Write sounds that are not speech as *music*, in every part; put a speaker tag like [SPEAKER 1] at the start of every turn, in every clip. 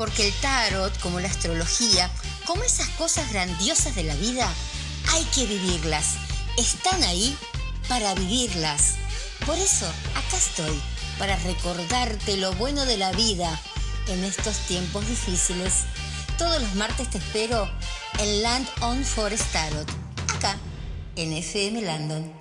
[SPEAKER 1] Porque el tarot, como la astrología, como esas cosas grandiosas de la vida, hay que vivirlas. Están ahí para vivirlas. Por eso, acá estoy, para recordarte lo bueno de la vida en estos tiempos difíciles. Todos los martes te espero en Land on Forest Tarot, acá en FM Landon.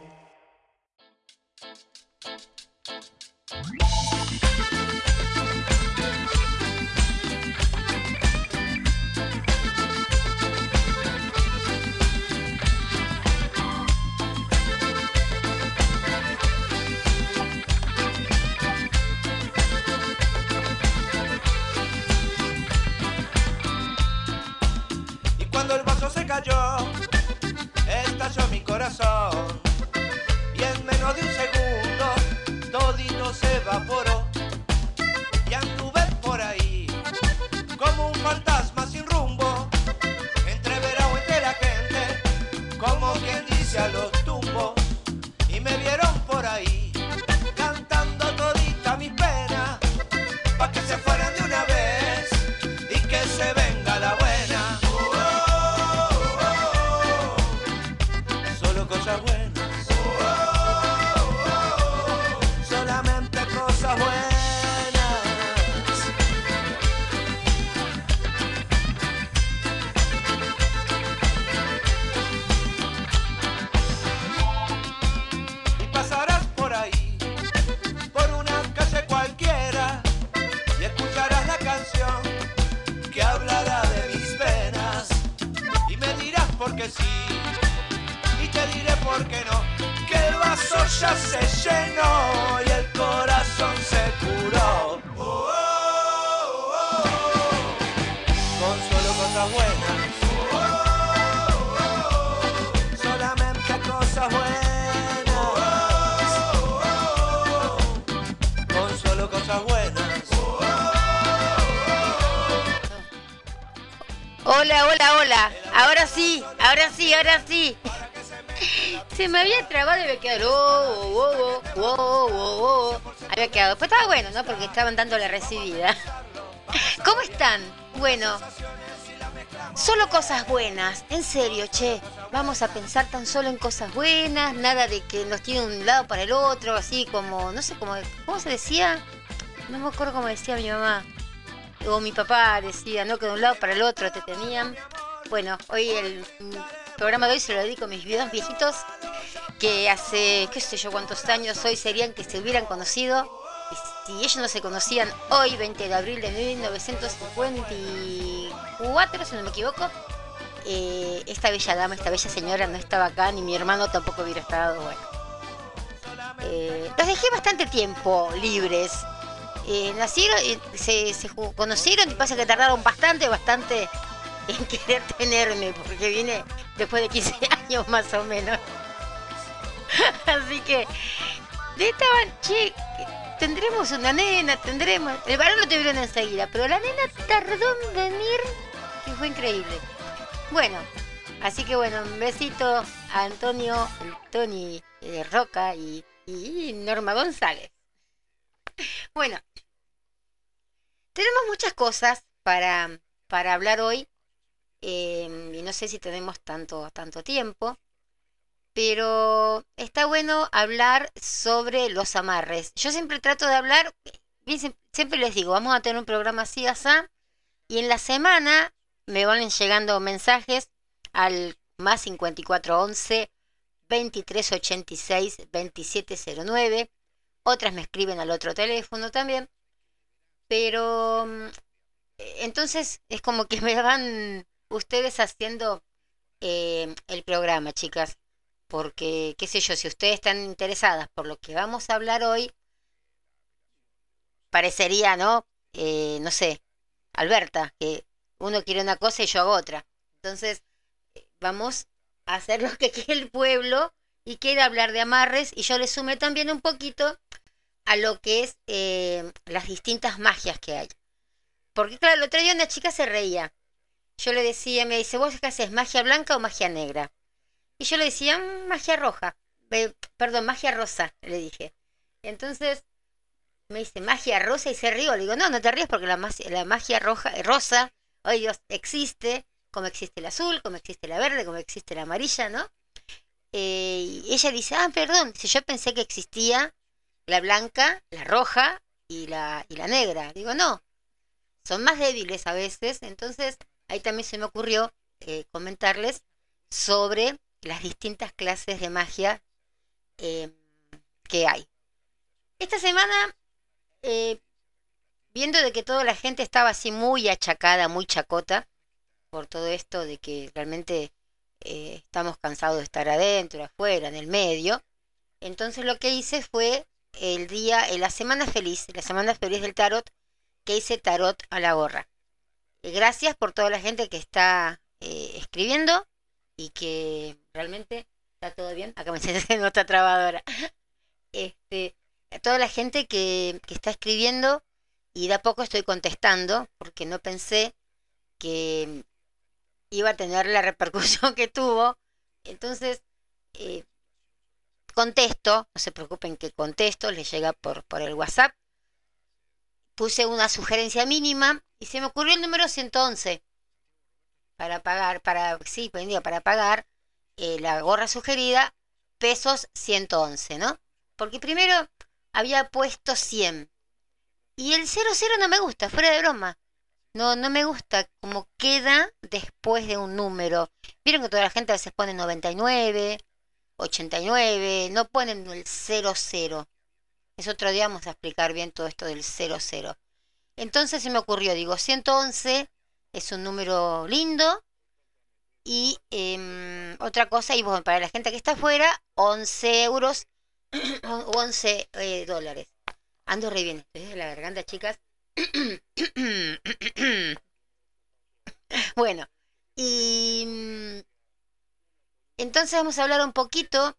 [SPEAKER 2] Se me
[SPEAKER 3] había trabado y había quedado. Oh, oh, oh, oh, oh, oh. Había quedado. Pues estaba bueno, ¿no? Porque estaban dando la recibida. *laughs* ¿Cómo están? Bueno. Solo cosas buenas, en serio, che. Vamos a pensar tan solo en cosas buenas, nada de que nos tiene un lado para el otro, así como, no sé cómo, ¿cómo se decía? No me acuerdo cómo decía mi mamá. O mi papá decía, ¿no? Que de un lado para el otro te tenían. Bueno, hoy el programa de hoy se lo dedico a mis videos viejitos que hace, qué sé yo, cuántos años hoy serían que se hubieran conocido. Y si ellos no se conocían hoy, 20 de abril de 1954, si no me equivoco, eh, esta bella dama, esta bella señora no estaba acá, ni mi hermano tampoco hubiera estado, bueno. Eh, los dejé bastante tiempo libres. Eh, nacieron, eh, se, se conocieron y pasa que tardaron bastante, bastante en *laughs* querer tenerme, porque vine después de 15 *laughs* años más o menos. *laughs* Así que estaban, che, tendremos una nena, tendremos. El varón lo tuvieron enseguida, pero la nena tardó en venir, que fue increíble. Bueno, así que bueno, un besito a Antonio, Tony eh, Roca y, y Norma González. Bueno, tenemos muchas cosas para, para hablar hoy eh, y no sé si tenemos tanto, tanto tiempo, pero está bueno hablar sobre los amarres. Yo siempre trato de hablar, siempre les digo, vamos a tener un programa así, asá, y en la semana me van llegando mensajes al más 5411 2386 2709. Otras me escriben al otro teléfono también. Pero mm, entonces es como que me van ustedes haciendo eh, el programa, chicas. Porque, qué sé yo, si ustedes están interesadas por lo que vamos a hablar hoy, parecería, ¿no? Eh, no sé, Alberta, que uno quiere una cosa y yo hago otra. Entonces, eh, vamos a hacer *laughs* lo que quiere el pueblo y quiere hablar de amarres y yo le sume también un poquito a lo que es eh, las distintas magias que hay. Porque claro, el otro día una chica se reía. Yo le decía, me dice, ¿vos qué haces, magia blanca o magia negra? Y yo le decía, "Mm, magia roja. Eh, perdón, magia rosa, le dije. Entonces, Me dice, magia rosa y se río. Le digo, no, no te ríes porque la, la magia roja, rosa, oh Dios, existe, como existe el azul, como existe la verde, como existe la amarilla, ¿no? Eh, y ella dice, ah, perdón, si yo pensé que existía la blanca, la roja y la, y la negra. Digo, no, son más débiles a veces, entonces ahí también se me ocurrió eh, comentarles sobre las distintas clases de magia em, que hay. Esta semana, eh, viendo de que toda la gente estaba así muy achacada, muy chacota, por todo esto de que realmente eh, estamos cansados de estar adentro, afuera, en el medio, entonces lo que hice fue el día, la semana feliz, la semana feliz del tarot, que hice tarot a la gorra. gracias por toda la gente que está eh, escribiendo y que realmente está todo bien. Acá me siento en otra trabadora. Este, toda la gente que, que está escribiendo y de a poco estoy contestando porque no pensé que iba a tener la repercusión *laughs* que tuvo. Entonces, eh, contesto, no se preocupen que contesto, les llega por, por el WhatsApp. Puse una sugerencia mínima y se me ocurrió el número 111 para pagar, para, sí, pues, para pagar eh, la gorra sugerida, pesos 111, ¿no? Porque primero había puesto 100 y el 00 no me gusta, fuera de broma. No, no me gusta cómo queda después de un número. Vieron que toda la gente a veces pone 99, 89, no ponen el 00. Es otro día vamos a explicar bien todo esto del 00. Entonces se me ocurrió, digo, 111 es un número lindo. Y em, otra cosa, y bueno, para la gente que está afuera, 11 euros *clears throat* o 11 eh, dólares. Ando re bien, estoy de la garganta, chicas. *clears throat* bueno, y mm, entonces vamos a hablar un poquito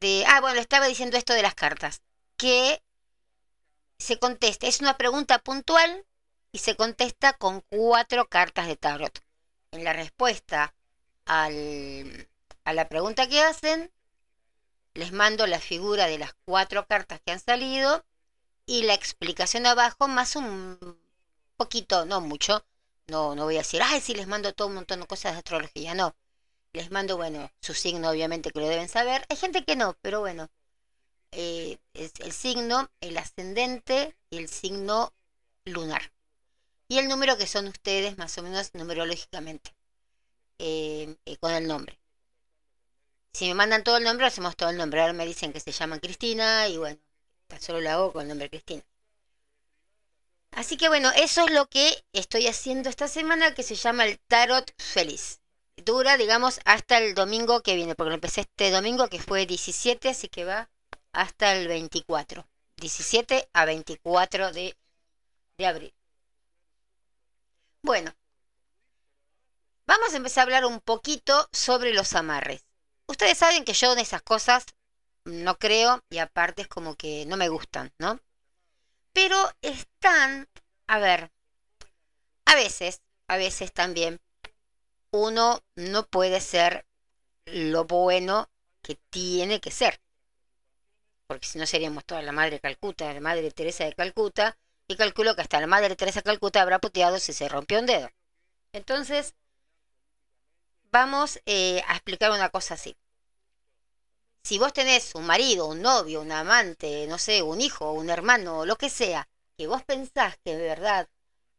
[SPEAKER 3] de... Ah, bueno, estaba diciendo esto de las cartas. Que se contesta, es una pregunta puntual y se contesta con cuatro cartas de tarot. En la respuesta al, a la pregunta que hacen, les mando la figura de las cuatro cartas que han salido y la explicación abajo más un poquito, no mucho. No, no voy a decir, ay, sí, les mando todo un montón de cosas de astrología. No, les mando, bueno, su signo obviamente que lo deben saber. Hay gente que no, pero bueno, eh, es el signo, el ascendente y el signo lunar. Y el número que son ustedes, más o menos numerológicamente, eh, eh, con el nombre. Si me mandan todo el nombre, hacemos todo el nombre. Ahora me dicen que se llaman Cristina y bueno, solo lo hago con el nombre Cristina. Así que bueno, eso es lo que estoy haciendo esta semana que se llama el Tarot Feliz. Dura, digamos, hasta el domingo que viene, porque lo empecé este domingo que fue 17, así que va hasta el 24. 17 a 24 de, de abril. Bueno, vamos a empezar a hablar un poquito sobre los amarres. Ustedes saben que yo en esas cosas no creo y aparte es como que no me gustan, ¿no? Pero están, a ver, a veces, a veces también uno no puede ser lo bueno que tiene que ser. Porque si no seríamos toda la madre Calcuta, la madre Teresa de Calcuta, y calculo que hasta la madre Teresa Calcuta habrá puteado si se rompió un dedo. Entonces, vamos eh, a explicar una cosa así si vos tenés un marido, un novio, un amante, no sé, un hijo, un hermano, lo que sea, que vos pensás que de verdad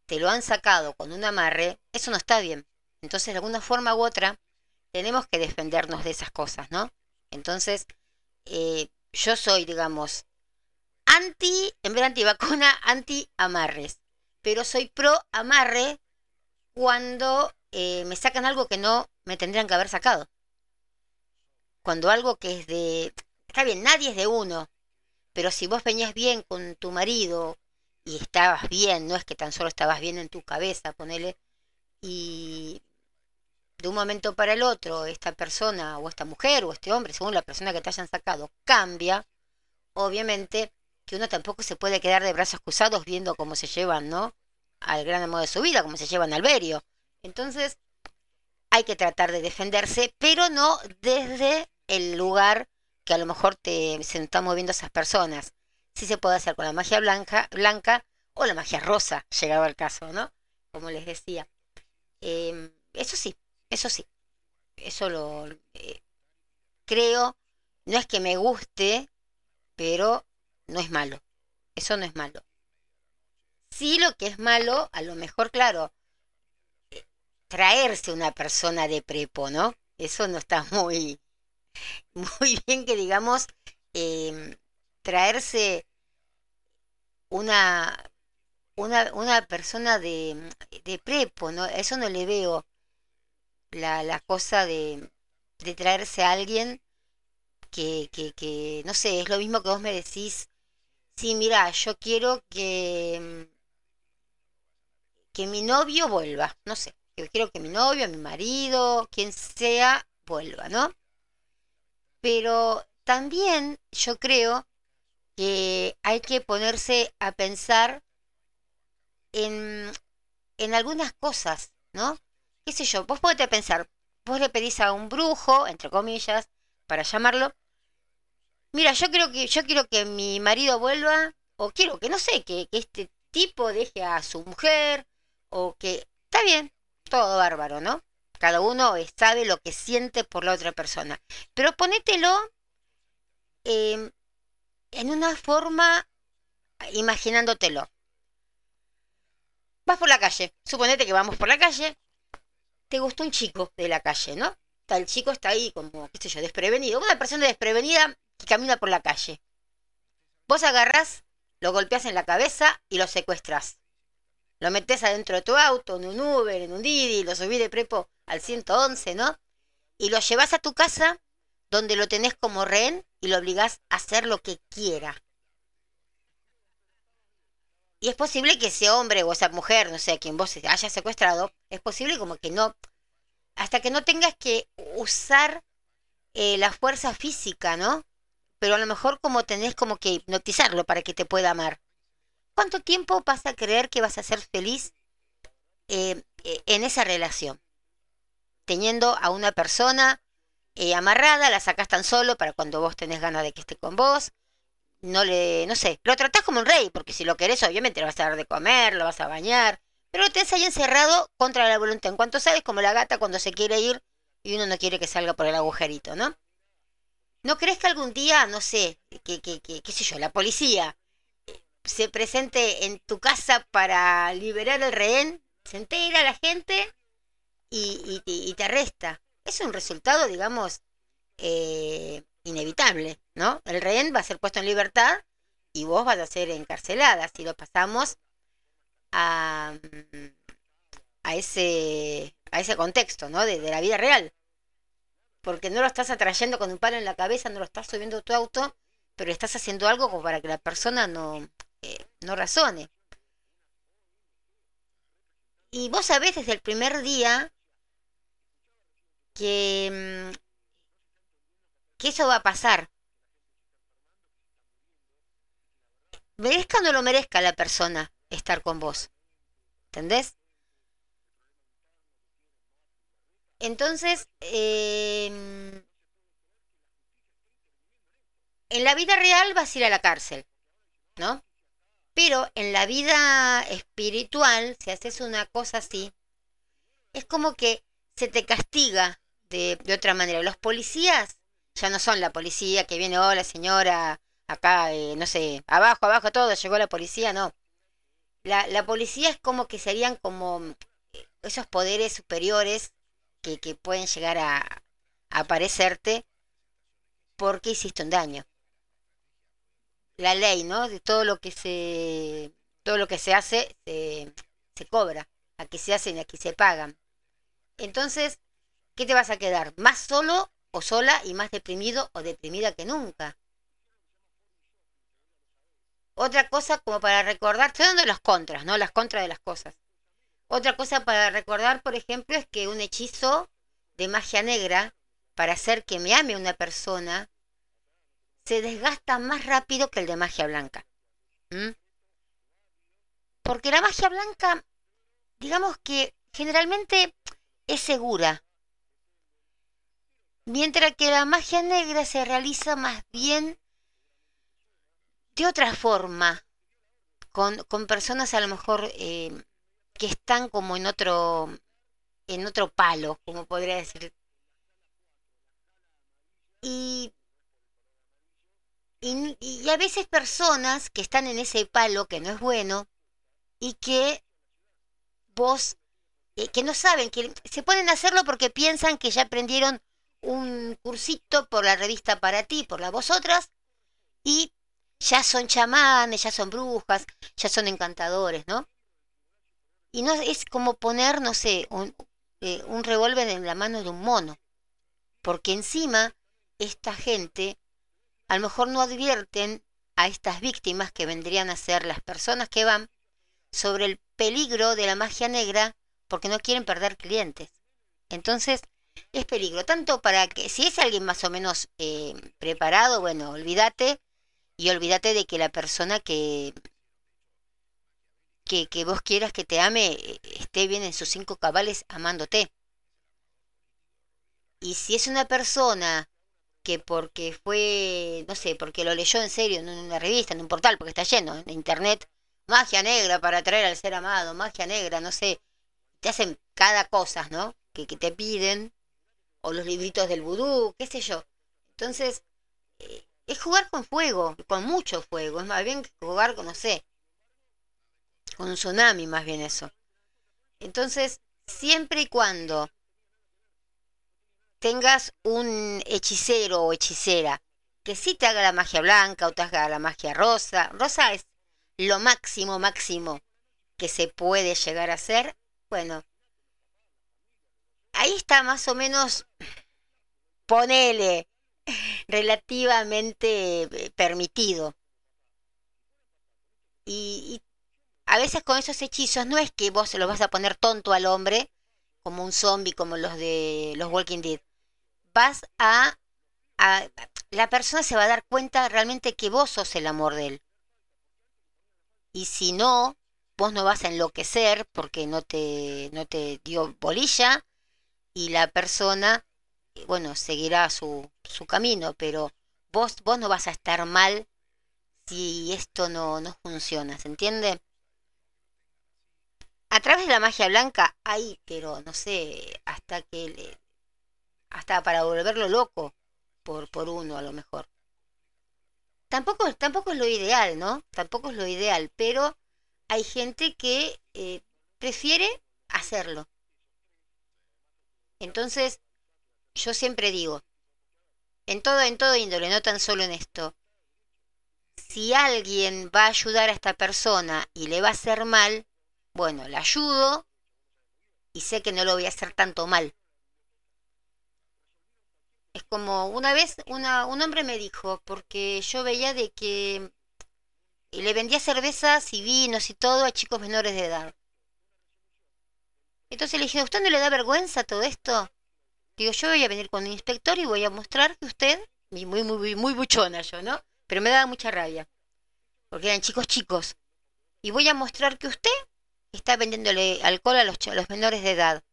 [SPEAKER 3] te lo han sacado con un amarre, eso no está bien. Entonces, de alguna forma u otra, tenemos que defendernos de esas cosas, ¿no? Entonces, eh, yo soy, digamos, anti, en vez de antivacuna, anti amarres. Pero soy pro amarre cuando eh, me sacan algo que no me tendrían que haber sacado cuando algo que es de... Está bien, nadie es de uno, pero si vos venías bien con tu marido y estabas bien, no es que tan solo estabas bien en tu cabeza, ponele, y de un momento para el otro esta persona o esta mujer o este hombre, según la persona que te hayan sacado, cambia, obviamente que uno tampoco se puede quedar de brazos cruzados viendo cómo se llevan, ¿no? Al gran amor de su vida, cómo se llevan al Berio. Entonces, hay que tratar de defenderse, pero no desde el lugar que a lo mejor te, se están moviendo esas personas, sí se puede hacer con la magia blanca, blanca o la magia rosa, llegado al caso, ¿no? Como les decía. Em, eso sí, eso sí. Eso lo eh, creo. No es que me guste, pero no es malo. Eso no es malo. Sí lo que es malo, a lo mejor, claro, eh, traerse una persona de prepo, ¿no? Eso no está *laughs* muy, muy bien que digamos, em, traerse una, una, una persona de, de, prepo, ¿no? Eso no le veo la, la cosa de, de traerse a alguien que, que, que, no sé, es lo mismo que vos me decís, sí, mira, yo quiero que, que mi novio vuelva, no sé, yo quiero que mi novio, mi marido, quien sea, vuelva, ¿no? Pero también yo creo que hay que ponerse a pensar en, en algunas cosas, ¿no? ¿Qué sé yo? Vos podés pensar, vos le pedís a un brujo, entre comillas, para llamarlo, mira, yo creo que, yo quiero que mi marido vuelva, o quiero que, no sé, que, este tipo deje a su mujer, o que, está bien, todo bárbaro, ¿no? Cada uno sabe lo que siente por la otra persona. Pero ponételo em, en una forma imaginándotelo. Vas por la calle, suponete que vamos por la calle, te gustó un chico de la calle, ¿no? El chico está ahí como, qué sé yo, desprevenido. Una persona desprevenida que camina por la calle. Vos agarrás, lo golpeás en la cabeza y lo secuestras. Lo metés adentro de tu auto, en un Uber, en un Didi, lo subís de prepo al 111, ¿no? Y lo llevas a tu casa, donde lo tenés como rehén y lo obligás a hacer lo que quiera. Y es posible que ese hombre o esa mujer, no sé, quien vos hayas secuestrado, es posible como que no, hasta que no tengas que usar eh, la fuerza física, ¿no? Pero a lo mejor como tenés como que hipnotizarlo para que te pueda amar. ¿Cuánto tiempo vas a creer que vas a ser feliz eh, eh, en esa relación? Teniendo a una persona eh, amarrada, la sacás tan solo para cuando vos tenés ganas de que esté con vos. No le, no sé, lo tratás como un rey, porque si lo querés, obviamente le vas a dar de comer, lo vas a bañar, pero lo tenés ahí encerrado contra la voluntad. En cuanto sabes, como la gata cuando se quiere ir y uno no quiere que salga por el agujerito, ¿no? ¿No crees que algún día, no sé, que, qué sé yo, la policía se presente en tu casa para liberar el rehén, se entera la gente y, y, te arresta. Es un resultado, digamos, eh, inevitable, ¿no? El rehén va a ser puesto en libertad y vos vas a ser encarcelada si lo pasamos a, a, ese, a ese contexto, ¿no? De la vida real. Porque no lo estás atrayendo con un palo en la cabeza, no lo estás subiendo tu auto, pero estás haciendo algo como para que la persona no, eh, no razone. Y vos sabés desde el primer día que, mm, que eso va a pasar. Merezca o no lo merezca la persona estar con vos. ¿Entendés? Entonces, em, en la vida real vas a ir a la cárcel, ¿no? Pero en la vida espiritual, si haces una cosa así, es como que se te castiga de, otra manera. Los policías ya no son la policía que viene, hola señora, acá, eh, no sé, abajo, abajo, todo, llegó la policía, no. La, la policía es como que serían como eh, esos poderes superiores que, que pueden llegar a, aparecerte porque hiciste un daño la ley, ¿no? De todo lo que se, todo lo que se hace se, se cobra. Aquí se hacen y aquí se pagan. Entonces, ¿qué te vas a quedar? ¿Más solo o sola y más deprimido o deprimida que nunca? Otra cosa como para recordar, estoy dando las contras, ¿no? Las contras de las cosas. Otra cosa para recordar, por ejemplo, es que un hechizo de magia negra para hacer que me ame una persona se desgasta más rápido que el de magia blanca. Porque la magia blanca, digamos que generalmente es segura. Mientras que la magia negra se realiza más bien de otra forma, con, con personas a lo mejor eh, que están como en otro, en otro palo, como podría decir. Y, y, a veces personas que están en ese palo que no es bueno y que vos, eh, que no saben, que se pueden hacerlo porque piensan que ya aprendieron un cursito por la revista para ti, por la vosotras, y ya son chamanes, ya son brujas, ya son encantadores, ¿no? Y no es como poner, no sé, un, eh, un revólver en la mano de un mono, porque encima esta gente a lo mejor no advierten a estas víctimas que vendrían a ser las personas que van sobre el peligro de la magia negra porque no quieren perder clientes. Entonces, es peligro, tanto para que si es alguien más o menos eh, preparado, bueno, olvídate y olvídate de que la persona que, que, que vos quieras que te ame eh, esté bien en sus cinco cabales amándote. Y si es una persona que porque fue, no sé, porque lo leyó en serio en una revista, en un portal, porque está lleno, en internet, magia negra para atraer al ser amado, magia negra, no sé, te hacen cada cosa, ¿no? Que, te piden, o los libritos del vudú, qué sé yo. Entonces, eh, es jugar con fuego, con mucho fuego, es más bien jugar con, no sé, con un tsunami, más bien eso. Entonces, siempre y cuando tengas un hechicero o hechicera que sí te haga la magia blanca o te haga la magia rosa, rosa es lo máximo, máximo que se puede llegar a hacer, bueno, ahí está más o menos, ponele, relativamente eh, permitido. Y, a veces con esos hechizos no es que vos se los vas a poner tonto al hombre, como un zombie, como los de los Walking Dead. Vas a, a, La persona se va a dar cuenta realmente que vos sos el amor de él. Y si no, vos no vas a enloquecer porque no te, no te dio bolilla y la persona, eh, bueno, seguirá su, su camino, pero vos, vos no vas a estar mal si esto no, no funciona, ¿se entiende? A través de la magia blanca hay, pero no sé, hasta que hasta para volverlo loco por, por uno a lo mejor. Tampoco, tampoco es lo ideal, ¿no? Tampoco es lo ideal, pero hay gente que eh, prefiere hacerlo. Entonces, yo siempre digo, en todo, en todo índole, no tan solo en esto, si alguien va a ayudar a esta persona y le va a hacer mal, bueno, la ayudo y sé que no lo voy a hacer tanto mal. Es como una vez una, un hombre me dijo, porque yo veía de que le vendía cervezas y vinos y todo a chicos menores de edad. Entonces le dije, ¿a usted no le da vergüenza todo esto? Digo, yo voy a venir con un inspector y voy a mostrar que usted, muy, muy, muy, muy buchona yo, ¿no? Pero me daba mucha rabia, porque eran chicos chicos. Y voy a mostrar que usted está vendiéndole alcohol a los, a los menores de edad.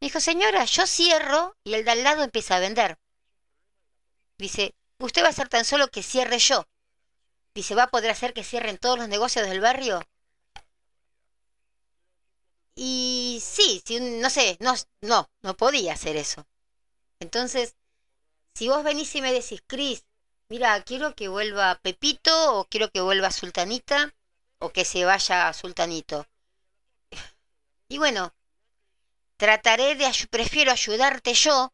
[SPEAKER 3] Me dijo, señora, yo cierro y el de al lado empieza a vender. Dice, usted va a ser tan solo que cierre yo. Dice, ¿va a poder hacer que cierren todos los negocios del barrio? Y sí, no sé, no, no, no podía hacer eso. Entonces, si vos venís y me decís, Cris, mira, quiero que vuelva Pepito o quiero que vuelva Sultanita o que se vaya Sultanito. Y bueno, trataré de, prefiero ayudarte yo,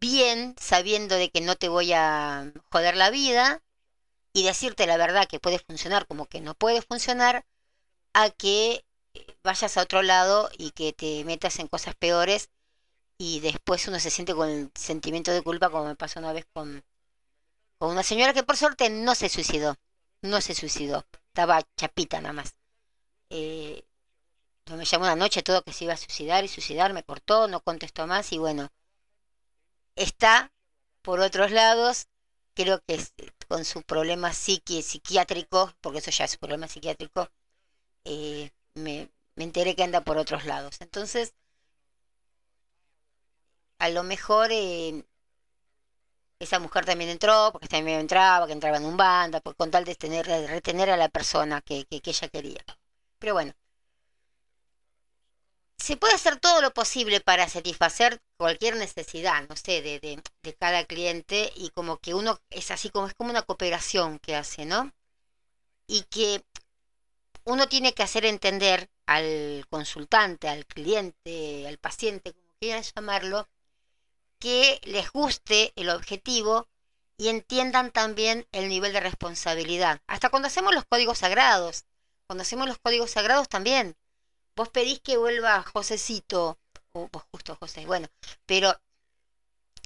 [SPEAKER 3] bien, sabiendo de que no te voy a joder la vida, y decirte la verdad que puede funcionar como que no puede funcionar, a que vayas a otro lado y que te metas en cosas peores y después uno se siente con el sentimiento de culpa como me pasó una vez con, con una señora que por suerte no se suicidó, no se suicidó, estaba chapita nada más. Eh, me llamó una noche todo que se iba a suicidar y suicidar, me cortó, no contestó más y bueno, está por otros lados, creo que con su problema psiqui psiquiátrico, porque eso ya es un problema psiquiátrico, eh, me, me enteré que anda por otros lados. Entonces, a lo mejor eh, esa mujer también entró, porque también entraba, que entraba en un banda, con tal de, tener, retener a la persona que, que ella quería. Pero bueno, se puede hacer todo lo posible para satisfacer cualquier necesidad, no sé, de, de, cada cliente y como que uno es así como es como una cooperación que hace, ¿no? Y que uno tiene que hacer entender al consultante, al cliente, al paciente, como quieran llamarlo, que les guste el objetivo y entiendan también el nivel de responsabilidad. Hasta cuando hacemos los códigos sagrados, cuando hacemos los códigos sagrados también, vos pedís que vuelva Josecito, o vos justo José, bueno, pero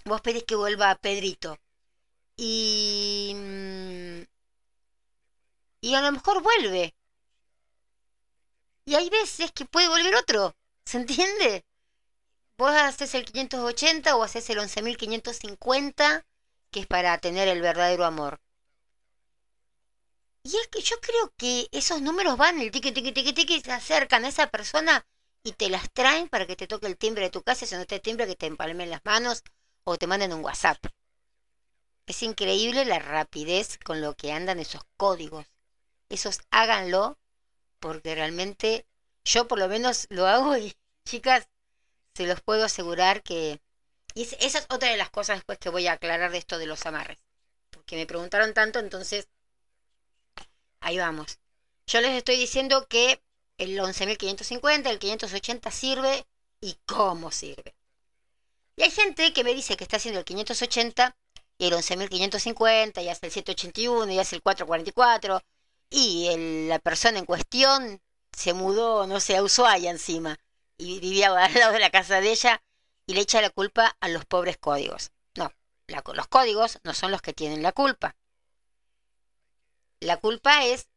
[SPEAKER 3] vos pedís que vuelva Pedrito. Y, mm, y a lo mejor vuelve. Y hay veces que puede volver otro, ¿se entiende? Vos haces el 580 o haces el 11.550, que es para tener el verdadero amor. Y es que yo creo que esos números van, el tiqui, tiqui, tiqui, tiqui, se acercan a esa persona y te las traen para que te toque el timbre de tu casa, si no te timbre que te empalmen las manos o te manden un WhatsApp. Es increíble la rapidez con lo que andan esos códigos. Esos háganlo porque realmente yo por lo menos lo hago y chicas, se los puedo asegurar que... Y esa es otra de las cosas después que voy a aclarar de esto de los amarres. Porque me preguntaron tanto, entonces Ahí vamos. Yo les estoy diciendo que el 11.550, el 580 sirve y cómo sirve. Y hay gente que me dice que está haciendo el 580 y el 11.550 y hace el 781 y hace el 444 y la persona en cuestión se mudó, no sé, a Ushuaia encima y vivía al *laughs* lado de la casa de ella y le echa la culpa a los pobres códigos. No, los códigos no son los que tienen la culpa. La culpa es,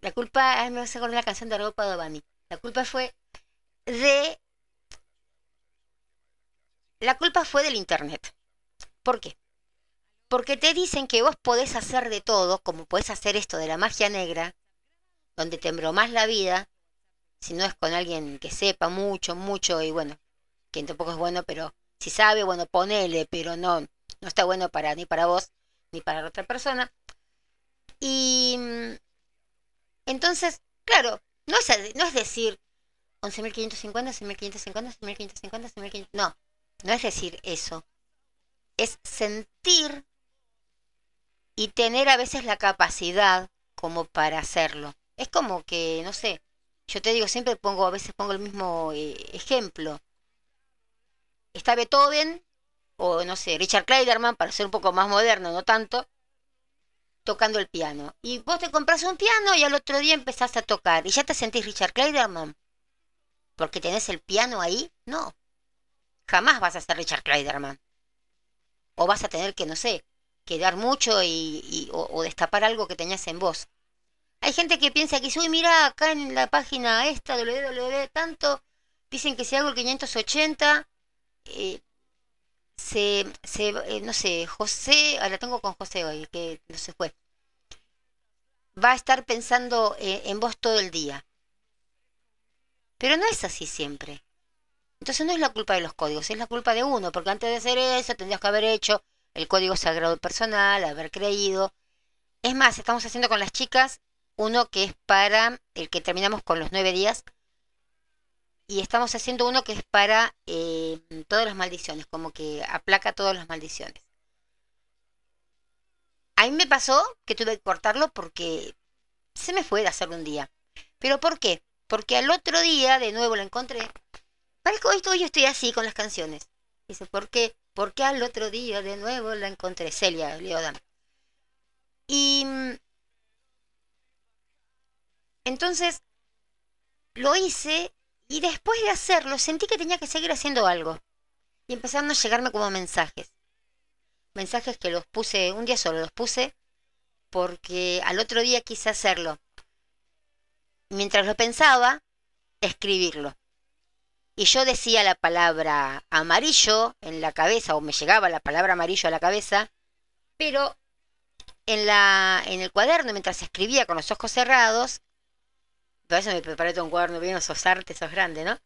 [SPEAKER 3] la culpa, me a acordar la canción de Robo Padovani. La culpa fue de, la culpa fue del internet. ¿Por qué? Porque te dicen que vos podés hacer de todo, como podés hacer esto de la magia negra, donde te embromas la vida, si no es con alguien que sepa mucho, mucho, y bueno, quien tampoco es bueno, pero si sabe, bueno, ponele, pero no, no está bueno para ni para vos, ni para otra persona. Y mm, entonces, claro, no es, no es decir 11.550, 11.550, 11.550, 11.550. No, no es decir eso. Es sentir y tener a veces la capacidad como para hacerlo. Es como que, no sé, yo te digo, siempre pongo, a veces pongo el mismo eh, ejemplo. Está Beethoven, o no sé, Richard Kleiderman, para ser un poco más moderno, no tanto, tocando el piano. Y vos te compras un piano y al otro día empezás a tocar. ¿Y ya te sentís Richard Kleiderman? Porque tenés el piano ahí. No. Jamás vas a ser Richard Kleiderman. O vas a tener que, no sé, quedar mucho y, o, destapar algo que tenías en vos. Hay gente que piensa que, uy, mira, acá en la página esta, www, tanto, dicen que si hago el 580, eh, se, se eh, no sé, José, ahora tengo con José hoy, que no se fue, va a estar pensando eh, en vos todo el día. Pero no es así siempre. Entonces no es la culpa de los códigos, es la culpa de uno, porque antes de hacer eso tendrías que haber hecho el código sagrado personal, haber creído. Es más, estamos haciendo con las chicas uno que es para el que terminamos con los nueve días, y estamos haciendo uno que es para eh, todas las maldiciones, como que aplaca todas las maldiciones. A mí me pasó que tuve que cortarlo porque se me fue de hacerlo un día. ¿Pero por qué? Porque al otro día de nuevo lo encontré. Que hoy yo estoy así con las canciones. Dice, ¿por qué? Porque al otro día de nuevo la encontré. Celia Leodan. Y mm, entonces lo hice y después de hacerlo, sentí que tenía que seguir haciendo algo. Y empezaron a llegarme como mensajes. Mensajes que los puse, un día solo los puse, porque al otro día quise hacerlo. Mientras lo pensaba, escribirlo. Y yo decía la palabra amarillo en la cabeza, o me llegaba la palabra amarillo a la cabeza, pero en, la, en el cuaderno, mientras escribía con los ojos cerrados, me preparé un cuaderno bien, sos sos grande, ¿no?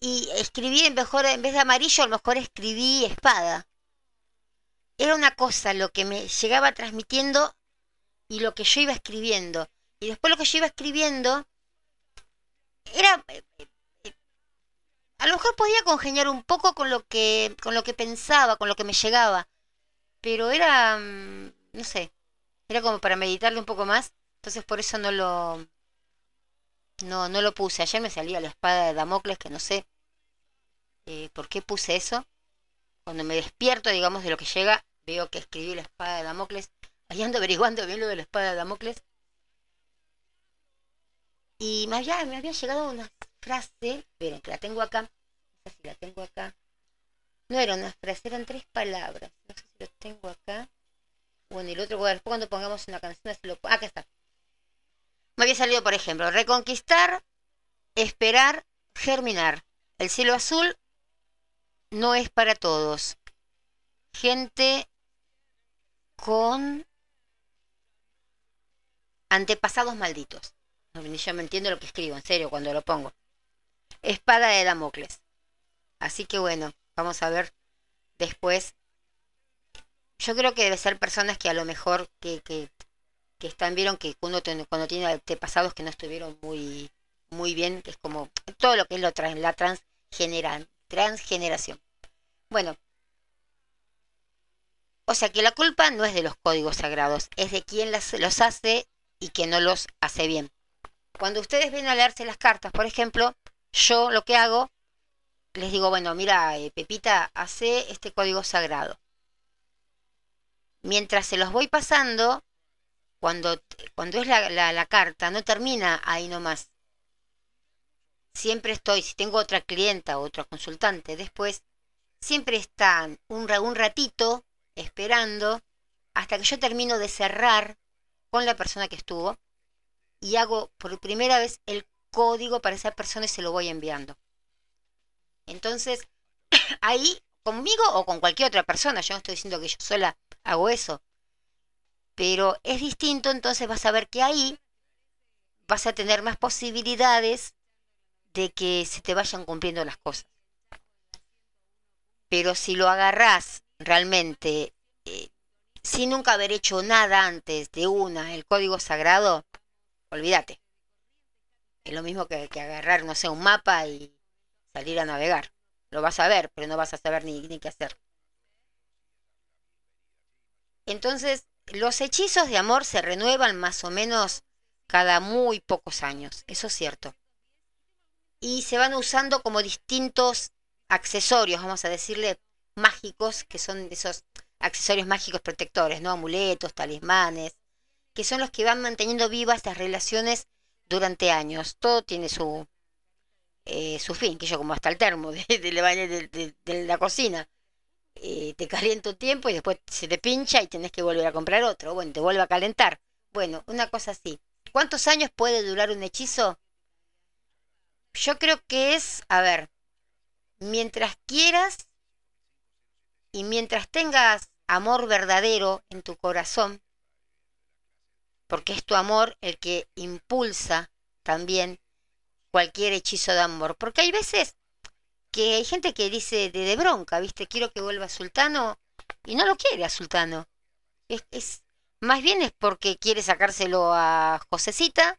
[SPEAKER 3] y escribí en, mejor, en vez de amarillo, a lo mejor escribí espada. Era una cosa lo que me llegaba transmitiendo y lo que yo iba escribiendo. Y después lo que yo iba escribiendo era eh, eh, a lo mejor podía congeniar un poco con lo que con lo que pensaba, con lo que me llegaba, pero era mm, no sé, era como para meditarle un poco más, entonces por eso no lo no, no lo puse. Ayer me salía la espada de Damocles, que no sé eh, por qué puse eso. Cuando me despierto, digamos, de lo que llega, veo que escribí la espada de Damocles. Ahí ando averiguando bien lo de la espada de Damocles. Y me había, me había llegado una frase, esperen, que la tengo acá. No sé la tengo acá. No era una frase, eran tres palabras. No sé si lo tengo acá. Bueno, y el otro, después cuando pongamos una canción, así lo... acá está. Me había salido, por ejemplo, reconquistar, esperar, germinar. El cielo azul no es para todos. Gente con antepasados malditos. Yo me entiendo lo que escribo, en serio, cuando lo pongo. Espada de Damocles. Así que bueno, vamos a ver después. Yo creo que debe ser personas que a lo mejor que, que que están, vieron que uno cuando tiene antepasados que no estuvieron muy, muy bien, es como todo lo que es lo la transgenera, transgeneración. Bueno, o sea que la culpa no es de los códigos sagrados, es de quien los hace y que no los hace bien. Cuando ustedes ven a leerse las cartas, por ejemplo, yo lo que hago, les digo, bueno, mira, eh, Pepita, hace este código sagrado. Mientras se los voy pasando, cuando, cuando es la, la, carta, no termina ahí nomás. Siempre estoy, si tengo otra clienta o otro consultante después, siempre están un, un ratito esperando hasta que yo termino de cerrar con la persona que estuvo y hago por primera vez el código para esa persona y se lo voy enviando. Entonces, *clears throat* ahí conmigo o con cualquier otra persona, yo no estoy diciendo que yo sola hago eso, pero es distinto, entonces vas a ver que ahí vas a tener más posibilidades de que se te vayan cumpliendo las cosas. Pero si lo agarrás realmente eh, sin nunca haber hecho nada antes de una, el código sagrado, olvídate. Es lo mismo que, agarrar, no sé, un mapa y salir a navegar. Lo vas a ver, pero no vas a saber ni qué hacer. Entonces, los hechizos de amor se renuevan más o menos cada muy pocos años, eso es cierto. Y se van usando como distintos accesorios, vamos a decirle, mágicos, que son esos accesorios mágicos protectores, ¿no? Amuletos, talismanes, que son los que van manteniendo vivas las relaciones durante años. Todo tiene su, eh, su fin, que yo como hasta el termo de, de, de la cocina. Eh, te caliento tiempo y después se te pincha y tenés que volver a comprar otro. Bueno, te vuelve a calentar. Bueno, una cosa así. ¿Cuántos años puede durar un hechizo? Yo creo que es, a ver, mientras quieras y mientras tengas amor verdadero en tu corazón, porque es tu amor el que impulsa también cualquier hechizo de amor. Porque hay veces que hay gente que dice de, bronca, ¿viste? Quiero que vuelva Sultano y no lo quiere a Sultano. Es, más bien es porque quiere sacárselo a Josecita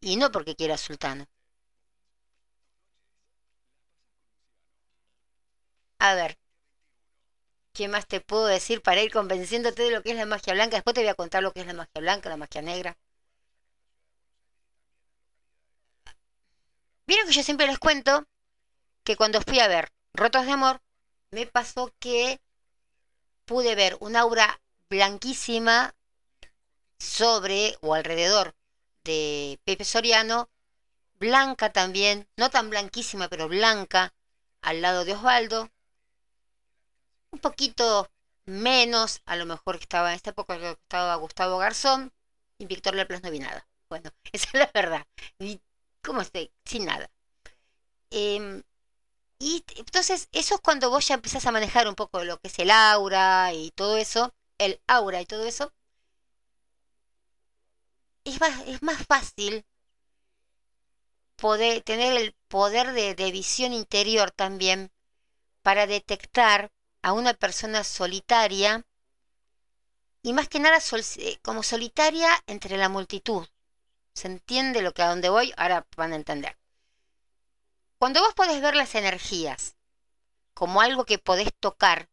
[SPEAKER 3] y no porque quiera a Sultano. A ver, ¿qué más te puedo decir para ir convenciéndote de lo que es la magia blanca? Después te voy a contar lo que es la magia blanca, la magia negra. Vieron que yo siempre les cuento que cuando fui a ver Rotos de Amor, me pasó que pude ver un aura blanquísima sobre o alrededor de Pepe Soriano, blanca también, no tan blanquísima, pero blanca, al lado de Osvaldo, un poquito menos, a lo mejor que estaba en esta época que estaba Gustavo Garzón y Víctor Leplas no vi nada. Bueno, *laughs* esa es la verdad. ¿Cómo estoy? Sin nada. Eh, y entonces eso es cuando vos ya empezás a manejar un poco lo que es el aura y todo eso, el aura y todo eso. Es más, es más fácil poder tener el poder de, visión interior también para detectar a una persona solitaria y más que nada eh, como solitaria entre la multitud. ¿Se entiende lo que a dónde voy? Ahora van a entender. Cuando vos podés ver las energías como algo que podés tocar,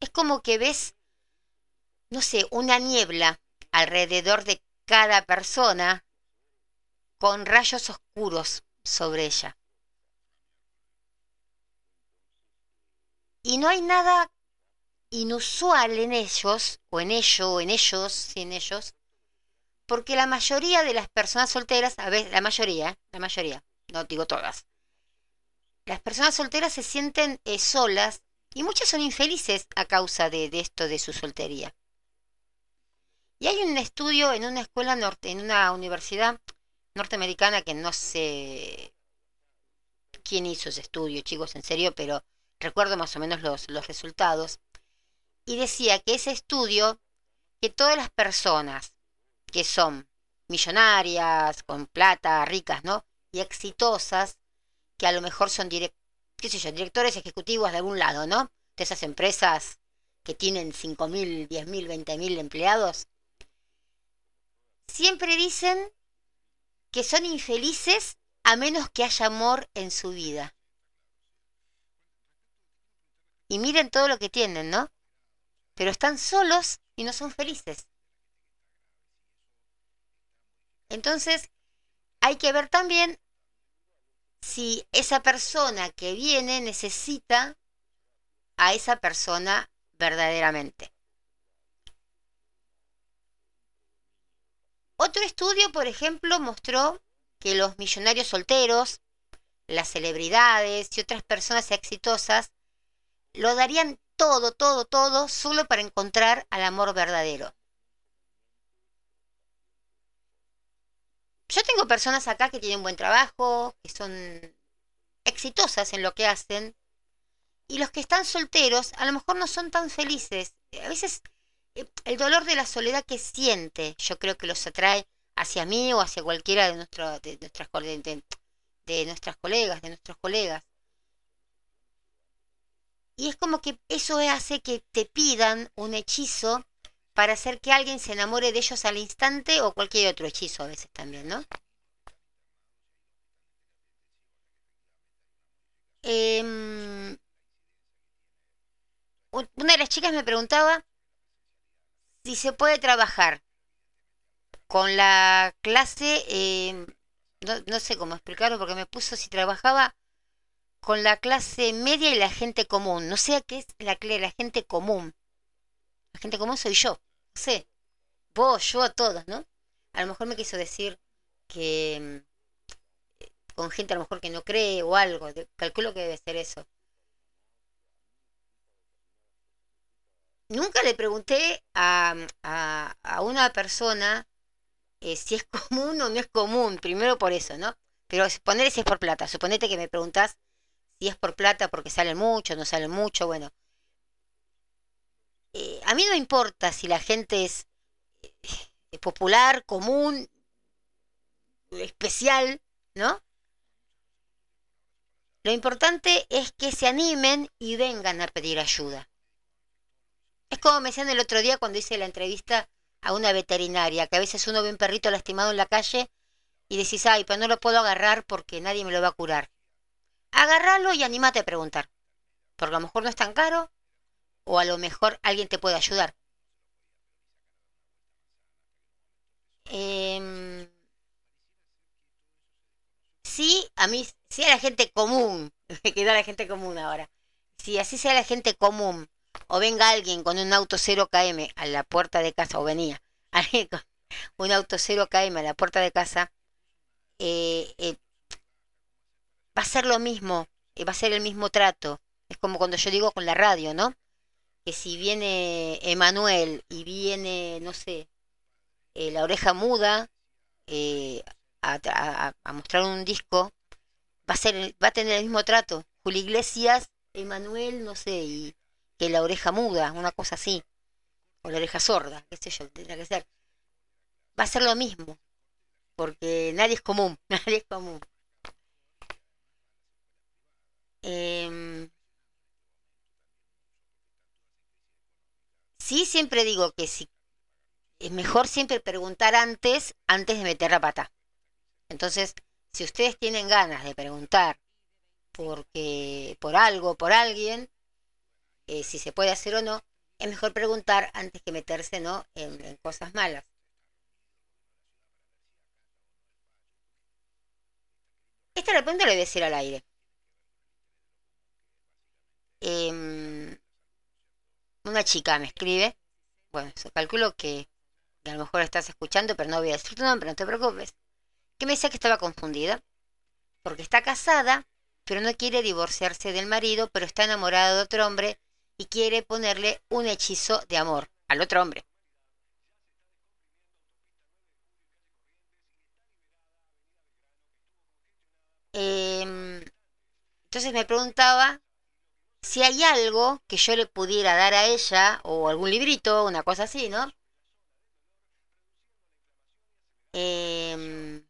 [SPEAKER 3] es como que ves, no sé, una niebla alrededor de cada persona con rayos oscuros sobre ella. Y no hay nada inusual en ellos, o en ello, en ellos, sin ellos, porque la mayoría de las personas solteras, a veces, la mayoría, la mayoría, no digo todas, las personas solteras se sienten eh, solas y muchas son infelices a causa de, esto de su soltería. Y hay un estudio en una escuela norte, en una universidad norteamericana que no sé quién hizo ese estudio, chicos, en serio, pero recuerdo más o menos los, los resultados. Y decía que ese estudio, que todas las personas que son millonarias, con plata, ricas, ¿no? Y exitosas, que a lo mejor son qué sé yo, directores ejecutivos de algún lado, ¿no? De esas empresas que tienen 5.000, 10.000, 20.000 empleados, siempre dicen que son infelices a menos que haya amor en su vida. Y miren todo lo que tienen, ¿no? Pero están solos y no son felices. Entonces, hay que ver también si esa persona que viene necesita a esa persona verdaderamente. Otro estudio, por ejemplo, mostró que los millonarios solteros, las celebridades y otras personas exitosas lo darían todo, todo, todo solo para encontrar al amor verdadero. Yo tengo personas acá que tienen buen trabajo, que son exitosas en lo que hacen, y los que están solteros a lo mejor no son tan felices. A veces eh, el dolor de la soledad que siente, yo creo que los atrae hacia mí o hacia cualquiera de, nuestro, de, nuestras, de, de nuestras colegas, de nuestros colegas. Y es como que eso hace que te pidan un hechizo para hacer que alguien se enamore de ellos al instante o cualquier otro hechizo a veces también, ¿no? Em, una de las chicas me preguntaba si se puede trabajar con la clase, em, no, sé cómo explicarlo porque me puso si trabajaba con la clase media y la gente común. No sé qué es la, la gente común. La gente común soy yo sé, vos, yo, todos, ¿no? A lo mejor me quiso decir que mm, con gente a lo mejor que no cree o algo, calculo que debe ser eso. Nunca le pregunté a, a, una persona eh, si es *laughs* común o no es común, primero por eso, ¿no? Pero poner si es por plata, suponete que me preguntás si es por plata porque salen mucho, no salen mucho, bueno, eh, a mí no importa si la gente es eh, popular, común, especial, ¿no? Lo importante es que se animen y vengan a pedir ayuda. Es como me decían el otro día cuando hice la entrevista a una veterinaria, que a veces uno ve un perrito lastimado en la calle y decís, ay, pero no lo puedo agarrar porque nadie me lo va a curar. Agárralo y anímate a preguntar, porque a lo mejor no es tan caro o a lo mejor alguien te puede ayudar. Eh, sí, a mí, sí a la gente común, *laughs* que da la gente común ahora. Si así sea la gente común, o venga alguien con un auto 0 km a la puerta de casa, o venía *laughs* alguien con un auto 0 km a la puerta de casa, eh, eh, va a ser lo mismo, eh, va a ser el mismo trato. Es como cuando yo digo con la radio, ¿no? Que si viene Emanuel y viene, no sé, eh, la oreja muda eh, a, mostrar un disco, va a, ser, va a tener el mismo trato. Julio Iglesias, Emanuel, no sé, y que la oreja muda, una cosa así. O la oreja sorda, qué sé yo, tendrá que ser. Va a ser lo mismo. porque nadie es común, *laughs* nadie es común. Em, sí, siempre digo que si es mejor siempre preguntar antes, antes de meter la pata. Entonces, si ustedes tienen ganas de preguntar porque por algo, por alguien, eh, si se puede hacer o no, es mejor preguntar antes que meterse ¿no? en, cosas malas. Esta pregunta le voy a decir al aire. Em, una chica me escribe, bueno, se calculo que, a lo mejor estás escuchando, pero no voy a decir tu nombre, no te preocupes, que me decía que estaba confundida, porque está casada, pero no quiere divorciarse del marido, pero está enamorada de otro hombre y quiere ponerle un hechizo de amor al otro hombre. Em, entonces me preguntaba si hay algo que yo le pudiera dar a ella, o algún librito, una cosa así, ¿no? Em,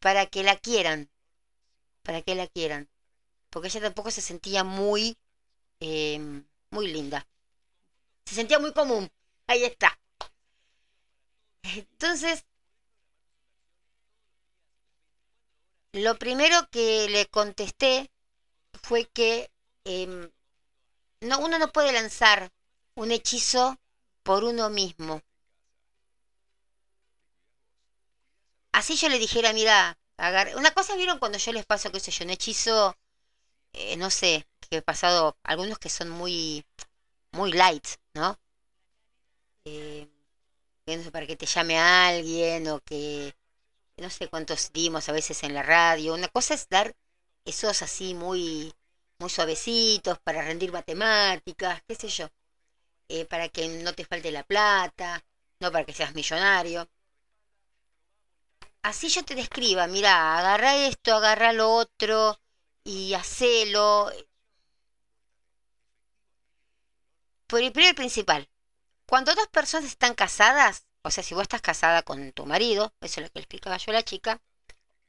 [SPEAKER 3] para que la quieran, para que la quieran, porque ella tampoco se sentía muy Em, muy linda. Se sentía muy común. Ahí está. Entonces, lo primero que le contesté fue que em, no, uno no puede lanzar un hechizo por uno mismo. Así yo le dijera, mira, una cosa vieron cuando yo les paso, qué sé yo, un hechizo, eh, no sé, que he pasado, algunos que son muy, muy light, ¿no? Eh, para que te llame a alguien o que no sé cuántos dimos a veces en la radio. Una cosa es dar esos así muy, muy suavecitos para rendir matemáticas, qué sé yo, eh, para que no te falte la plata, no para que seas millonario. Así yo te describa, mira, agarra esto, agarra lo otro y hacelo. Por el primer principal, cuando dos personas están casadas, o sea, si vos estás casada con tu marido, eso es lo que le explicaba yo a la chica,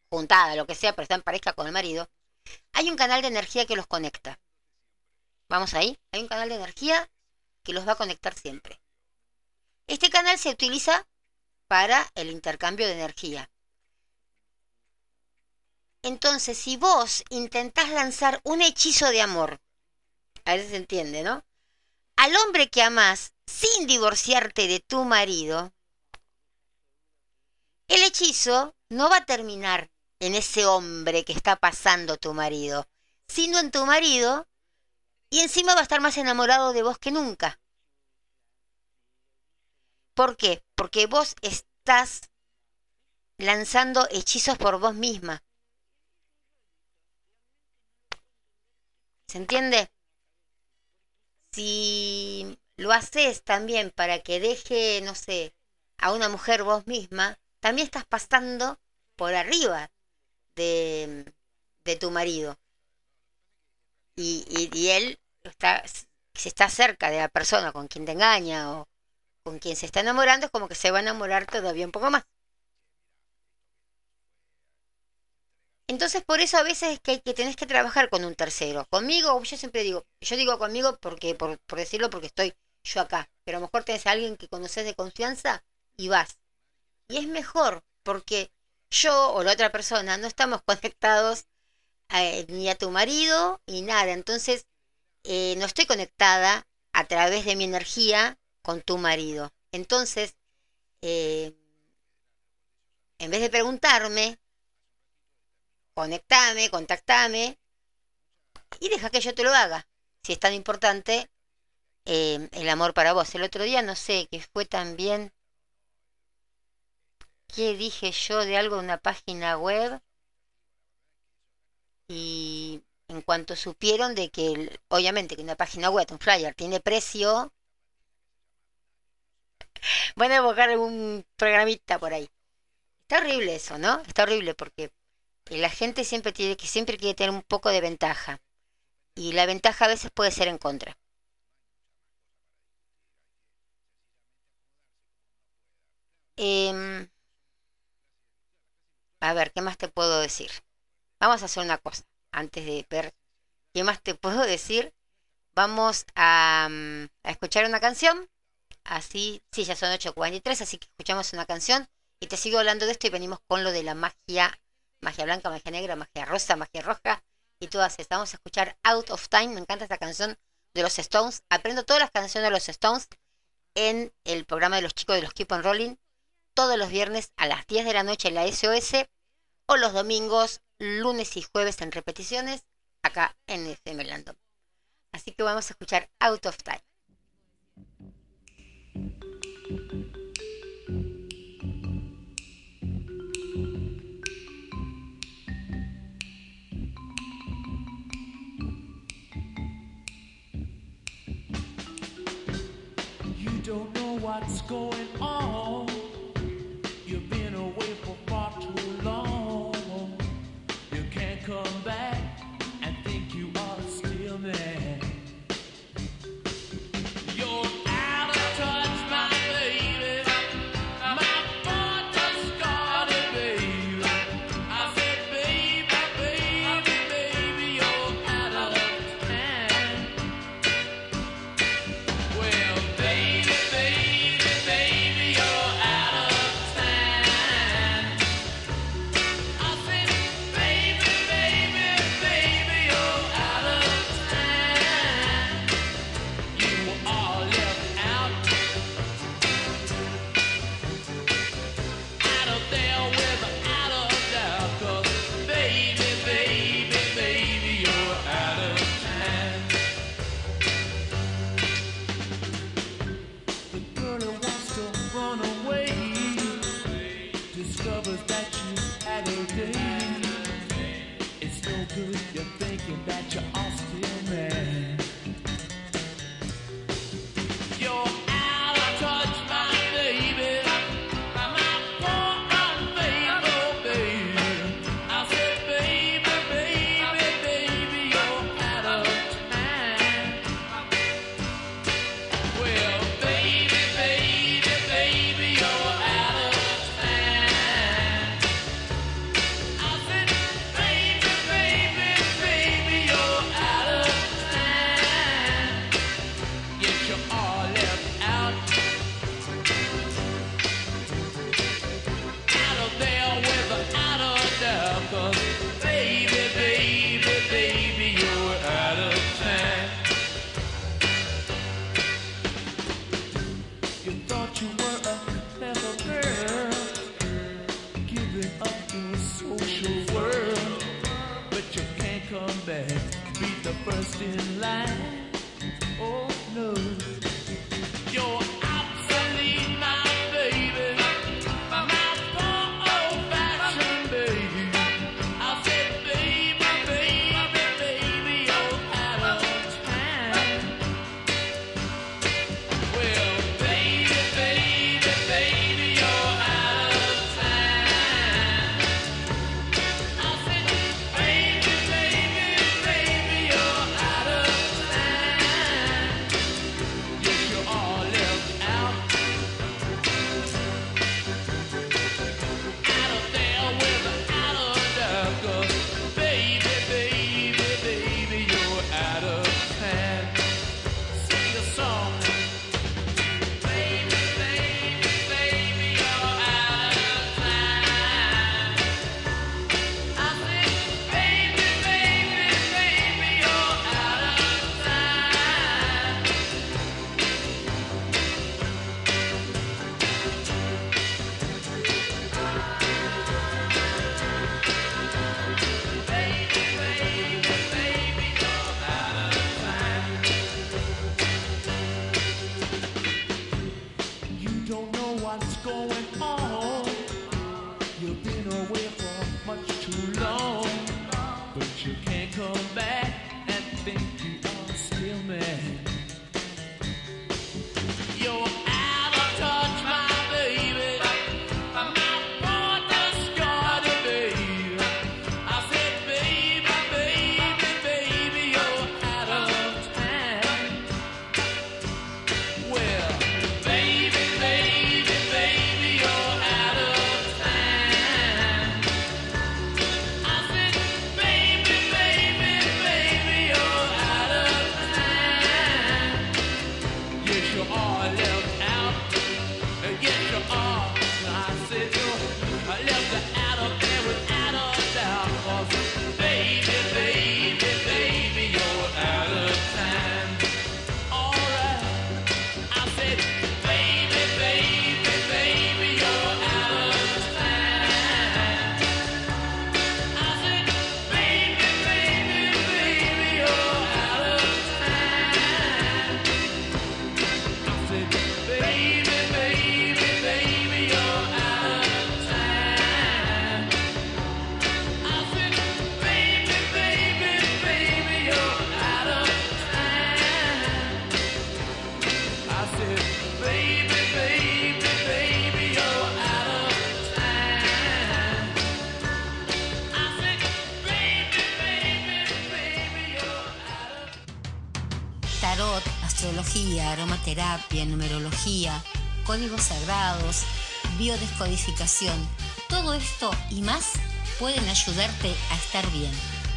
[SPEAKER 3] juntada, lo que sea, pero está en pareja con el marido, hay un canal de energía que los conecta. Vamos ahí, hay un canal de energía que los va a conectar siempre. Este canal se utiliza para el intercambio de energía. Entonces, si vos intentás lanzar un hechizo de amor, a ver si se entiende, ¿no? al hombre que amás sin divorciarte de tu marido, el hechizo no va a terminar en ese hombre que está pasando tu marido, sino en tu marido y encima va a estar más enamorado de vos que nunca. ¿Por qué? Porque vos estás lanzando hechizos por vos misma. ¿Se entiende? si lo haces también para que deje, no sé, a una mujer vos misma, también estás pasando por arriba de, tu marido. Y, y, él está, si está cerca de la persona con quien te engaña o con quien se está enamorando, es como que se va a enamorar todavía un poco más. Entonces por eso a veces es que, hay que tenés que trabajar con un tercero. Conmigo, yo siempre digo, yo digo conmigo porque, por, decirlo porque estoy yo acá, pero a lo mejor tenés a alguien que conoces de confianza y vas. Y es mejor porque yo o la otra persona no estamos *laughs* conectados eh, ni a tu marido ni nada. Entonces eh, no estoy conectada a través de mi energía con tu marido. Entonces, eh, en vez de preguntarme, conectame, contactame y deja que yo te lo haga, si es tan importante el amor para vos. El otro día no sé, que fue también, ¿qué dije yo de algo de una página web? Y en cuanto supieron de que, obviamente que una página web, un flyer, tiene precio, *laughs* van a buscar un programita por ahí. Está horrible eso, ¿no? Está horrible porque la gente siempre tiene que siempre quiere tener un poco de ventaja y la ventaja a veces puede ser en contra. Em, a ver, ¿qué más te puedo decir? Vamos a hacer una cosa antes de ver qué más te puedo decir. Vamos a, mm, escuchar una canción. Así, sí, ya son 8.43, así que escuchamos una canción y te sigo hablando de esto y venimos con lo de la magia, magia blanca, magia negra, magia rosa, magia roja y todas estas. Vamos a escuchar Out of Time, me encanta esta canción de los Stones. Aprendo todas las canciones de los Stones en el programa de los chicos de los Keep on Rolling todos los viernes a las 10 de la noche en la SOS o los domingos, lunes y jueves en repeticiones acá en FM Landon. Así que vamos a escuchar Out of Time.
[SPEAKER 4] Come back
[SPEAKER 5] biodescodificación. Todo esto y más pueden ayudarte a estar bien.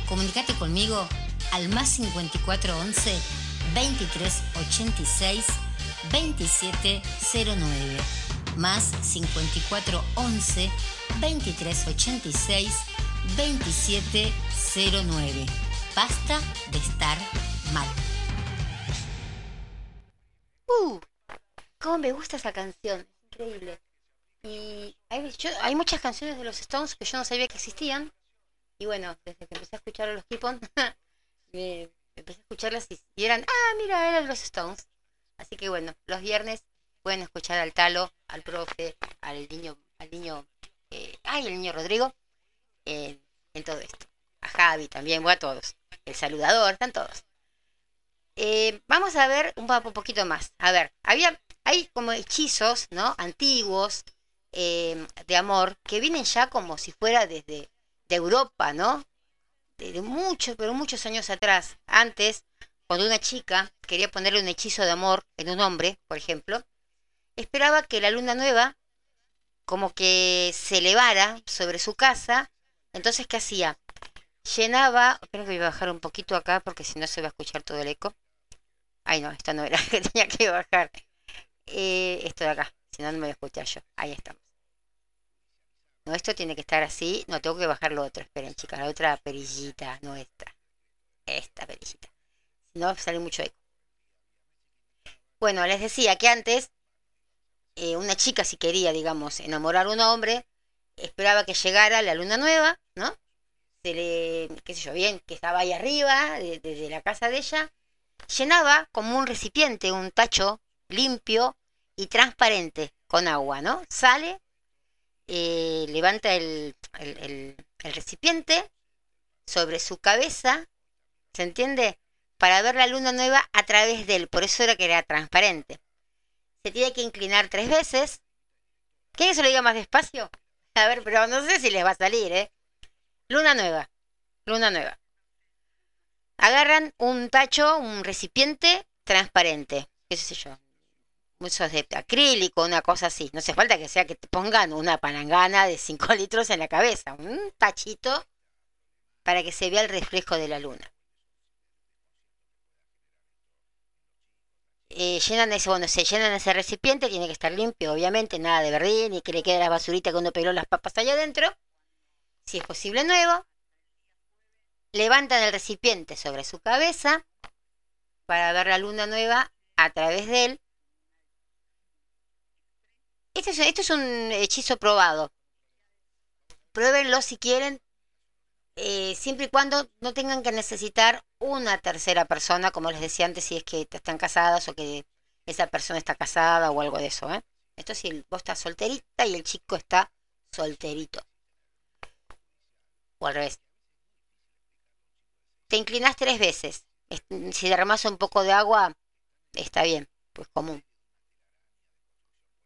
[SPEAKER 5] Comunicate conmigo al más 5411 2386 2709 más 5411 2386 2709. Basta de estar mal.
[SPEAKER 3] Uh, cómo me gusta esa canción, increíble. Y hay, yo- hay muchas canciones de los Stones que yo no sabía que existían. Y bueno, desde que empecé a escuchar a los Keep On, *laughs* empecé a escucharlas y, y eran, ah, mira, eran los Stones. Así que bueno, los viernes pueden escuchar al Talo, al profe, al niño, al niño, eh, ay, el niño Rodrigo, eh, en todo esto. A Javi también, bueno, a todos. El saludador, están todos. Eh, vamos a ver un poquito más. A ver, había, hay como hechizos, ¿no? Antiguos, eh, de amor, que vienen ya como si fuera desde de Europa, ¿no? Desde muchos, pero muchos años atrás. Antes, cuando una chica quería ponerle un hechizo de amor en un hombre, por ejemplo, esperaba que la luna nueva como que se elevara sobre su casa. Entonces, ¿qué hacía? Llenaba, espero que voy a bajar un poquito acá porque si no se va a escuchar todo el eco. Ay, no, esta no era *laughs* que tenía que bajar. Eh, esto de acá, si no, no me voy a escuchar yo. Ahí estamos. No, esto tiene que estar así. No, tengo que bajar lo otro. Esperen, chicas, la otra perillita, no esta. Esta perillita. Si no, sale mucho eco. Bueno, les decía que antes, eh, una chica, si quería, digamos, enamorar a un hombre, esperaba que llegara la luna nueva, ¿no? Se le, qué sé yo, bien, que estaba ahí arriba, de- desde la casa de ella, llenaba como un recipiente, un tacho limpio y transparente con agua, ¿no? Sale, eh, levanta el, el- el- recipiente sobre su cabeza, ¿se entiende? Para ver la luna nueva a través de él, por eso era que era transparente. Se tiene que inclinar tres veces. ¿Quieren que se lo diga más despacio? A ver, pero no sé si les va a salir, ¿eh? Luna nueva, luna nueva. Agarran un tacho, un recipiente transparente, qué sé yo, muchos de acrílico, una cosa así. No hace falta que sea que te pongan una palangana de 5 *laughs* litros en la cabeza, un tachito para que se vea el reflejo de la luna. Eh, llenan ese, bueno, se llenan ese recipiente, tiene que estar limpio, obviamente, nada de verdín, ni que le quede la basurita que uno peló las papas allá adentro. Si es posible nuevo, levantan el recipiente sobre su cabeza para ver la luna nueva a través de él. Este es, esto es un hechizo probado. Pruébenlo si quieren, eh, siempre y cuando no tengan que necesitar una tercera persona, como les decía antes, si es que están casadas o que esa persona está casada o algo de eso. ¿eh? Esto si vos estás solterita y el chico está solterito. O al revés. Te inclinas tres veces. Es- Si derramas un poco de agua, está bien, pues común.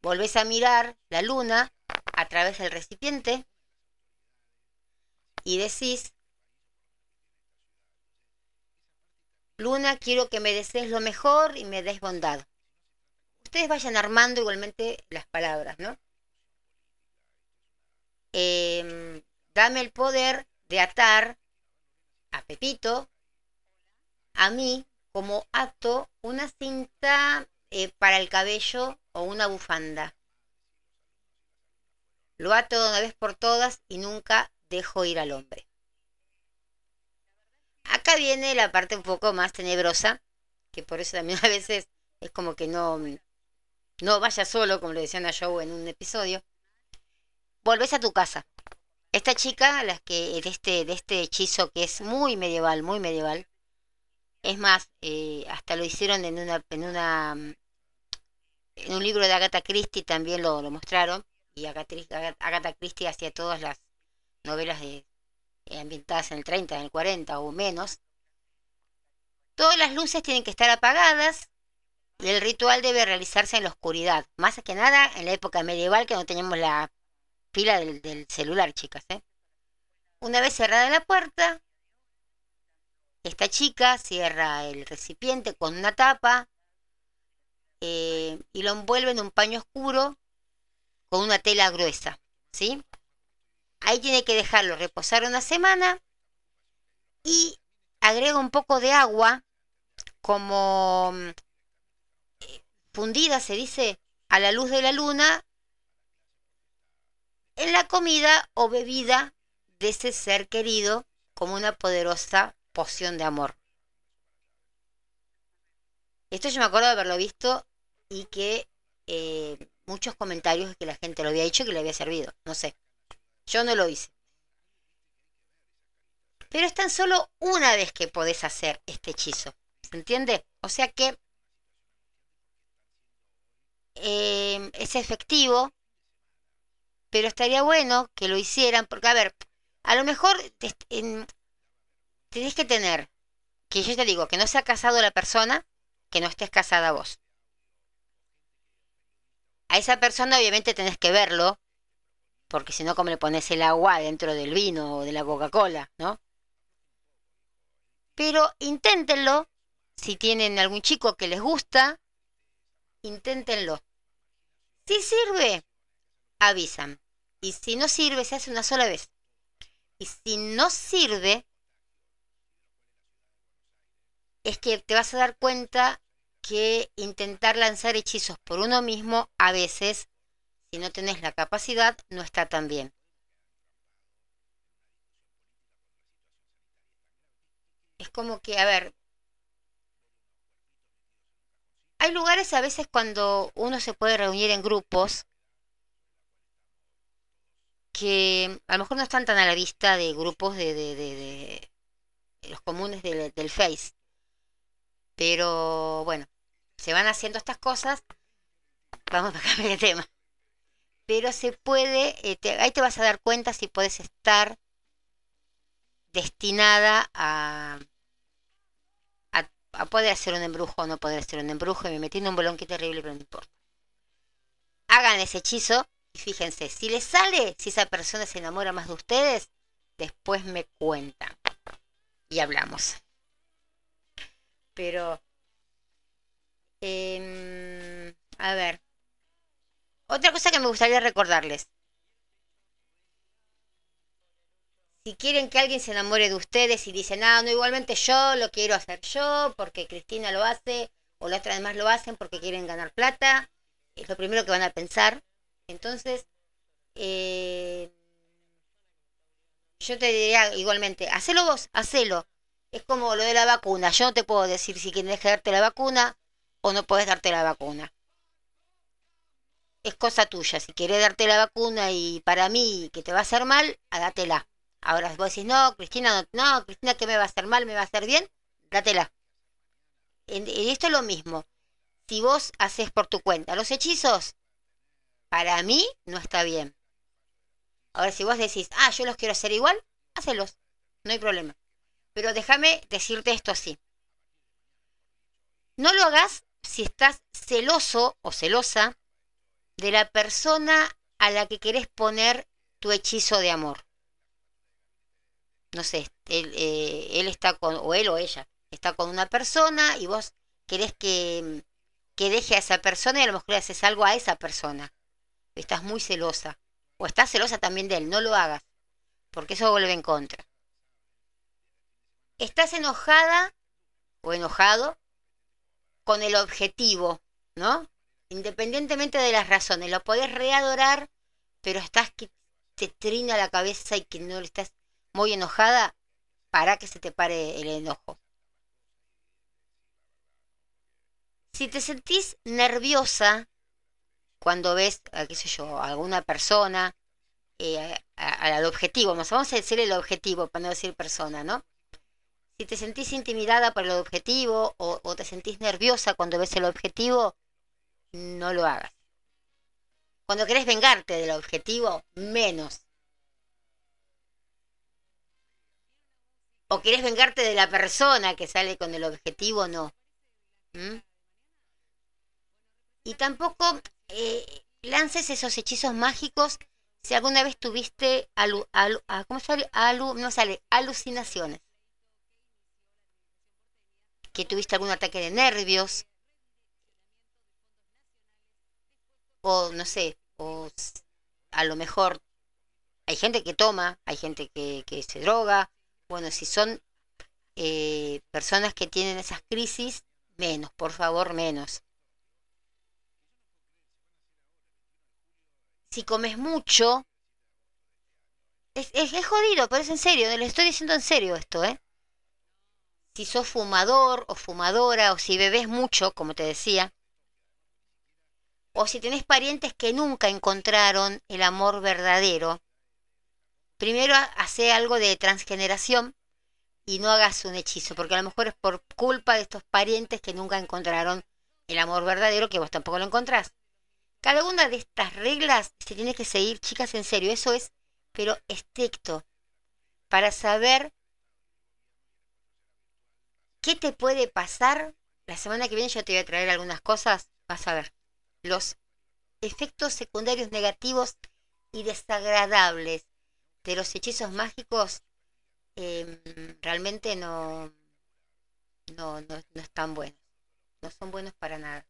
[SPEAKER 3] Volvés a mirar la luna a través del recipiente y decís, Luna, quiero que me desees lo mejor y me des bondad. Ustedes vayan armando igualmente las palabras, ¿no? Em, dame el poder de atar a Pepito, a mí, como ato una cinta eh, para el cabello o una bufanda. Lo ato de una vez por todas y nunca dejo ir al hombre. Acá viene la parte un poco más tenebrosa, que por eso también *laughs* a veces es como que no, no vaya solo, como le decían a Joe en un episodio. Volvés a tu casa. Esta chica, las que de este, de este hechizo que es muy medieval, muy medieval, es más, eh, hasta lo hicieron en una, en una, en un libro de Agatha Christie también lo, mostraron, y Agatha, Agatha Christie hacía todas las novelas de, eh, ambientadas en el 30, en el 40 o menos. Todas las luces tienen que estar apagadas y el ritual debe realizarse en la oscuridad. Más que nada en la época medieval que no teníamos la pila del, del celular, chicas. ¿eh? Una vez cerrada la puerta, esta chica cierra el recipiente con una tapa, eh, y lo envuelve en un paño oscuro con una tela gruesa, ¿sí? Ahí tiene que dejarlo reposar una semana y agrega un poco de agua como mm, fundida, se dice, a la luz de la luna en la comida o bebida de ese ser querido como una poderosa poción de amor. Esto yo me acuerdo de haberlo visto y que eh, muchos comentarios que la gente lo había dicho que le había servido. No sé. Yo no lo hice. Pero es tan solo una vez que podés hacer este hechizo. ¿Se entiende? O sea que eh, es efectivo, pero estaría bueno que lo hicieran, porque a ver, a lo mejor tenés que tener, que yo te digo, que no sea casado la persona, que no estés casada vos. A esa persona obviamente tenés que verlo, porque si no, como le pones el agua dentro del vino o de la Coca-Cola, ¿no? Pero inténtenlo, si tienen algún chico que les gusta, inténtenlo. Si sirve, avisan. Y si no sirve, se hace una sola vez. Y si no sirve, es que te vas a dar cuenta que intentar lanzar hechizos por uno mismo a veces, si no tenés la capacidad, no está tan bien. Es como que, a ver, hay lugares a veces cuando uno se puede reunir en grupos que a lo mejor no están tan a la vista de grupos de, de, los comunes del Face. Pero bueno, se van haciendo estas cosas, vamos a cambiar de tema. Pero se puede, eh, ahí te vas a dar cuenta si puedes estar destinada a, a, poder hacer un embrujo o no poder hacer un embrujo. Y me metí en un bolón que terrible, pero no importa. Hagan ese hechizo y fíjense, si les sale, si esa persona se enamora más de ustedes, después me cuentan y hablamos. Pero Em, a ver. Otra cosa que me gustaría recordarles. Si quieren que alguien se enamore de ustedes y dicen, ah, no, igualmente yo lo quiero hacer yo, porque Cristina lo hace, o las otras demás lo hacen porque quieren ganar plata, es lo primero que van a pensar. Entonces, eh, yo te diría igualmente, hacelo vos, hacelo. Es como lo de la vacuna. Yo no te puedo decir si quieres darte la vacuna o no puedes darte la vacuna. Es cosa tuya. Si quieres darte la vacuna y para mí que te va a hacer mal, dátela. Ahora vos decís, no, Cristina, no, no, Cristina, que me va a hacer mal, me va a hacer bien, dátela. En, esto es lo mismo. Si vos haces por tu cuenta los hechizos, para mí no está bien. Ahora, si vos decís, ah, yo los quiero hacer igual, hácelos. No hay problema. Pero déjame decirte esto así. No lo hagas si estás celoso o celosa de la persona a la que querés poner tu hechizo de amor. No sé, él, eh, él está con, o él o ella, está con una persona y vos querés que, que deje a esa persona y a lo mejor le haces algo a esa persona. Estás muy celosa. O estás celosa también de él, no lo hagas, porque eso vuelve en contra. Estás enojada o enojado con el objetivo, ¿no? Independientemente de las razones, lo podés readorar, pero estás que te trina la cabeza y que no estás muy enojada, para que se te pare el enojo. Si te sentís nerviosa cuando ves, qué sé yo, a alguna persona, eh, al objetivo, vamos a decir el objetivo para no decir persona, ¿no? Si te sentís intimidada por el objetivo o, te sentís nerviosa cuando ves el objetivo, no lo hagas. Cuando querés vengarte del objetivo, menos. O querés vengarte de la persona que sale con el objetivo, no. ¿Mm? Y tampoco eh, lances esos hechizos mágicos si alguna vez tuviste alu, ah, ¿cómo sale? no sale, alucinaciones que tuviste algún ataque de nervios. o no sé, o a lo mejor hay gente que toma, hay gente que, que se droga. Bueno, si son eh, personas que tienen esas crisis, menos, por favor, menos. Si comes mucho, es, es, es jodido, pero es en serio, le estoy diciendo en serio esto, ¿eh? Si sos fumador o fumadora, o si bebes mucho, como te decía, o si tenés parientes que nunca encontraron el amor verdadero, primero ha- hace algo de transgeneración y no hagas un hechizo, porque a lo mejor es por culpa de estos parientes que nunca encontraron el amor verdadero, que vos tampoco lo encontrás. Cada una de estas reglas se tiene que seguir, chicas, en serio, eso es, pero estricto, para saber qué te puede pasar. La semana que viene yo te voy a traer algunas cosas, vas a ver, los efectos secundarios negativos y desagradables de los hechizos mágicos em, realmente no, no, no, no están buenos. No son buenos para nada.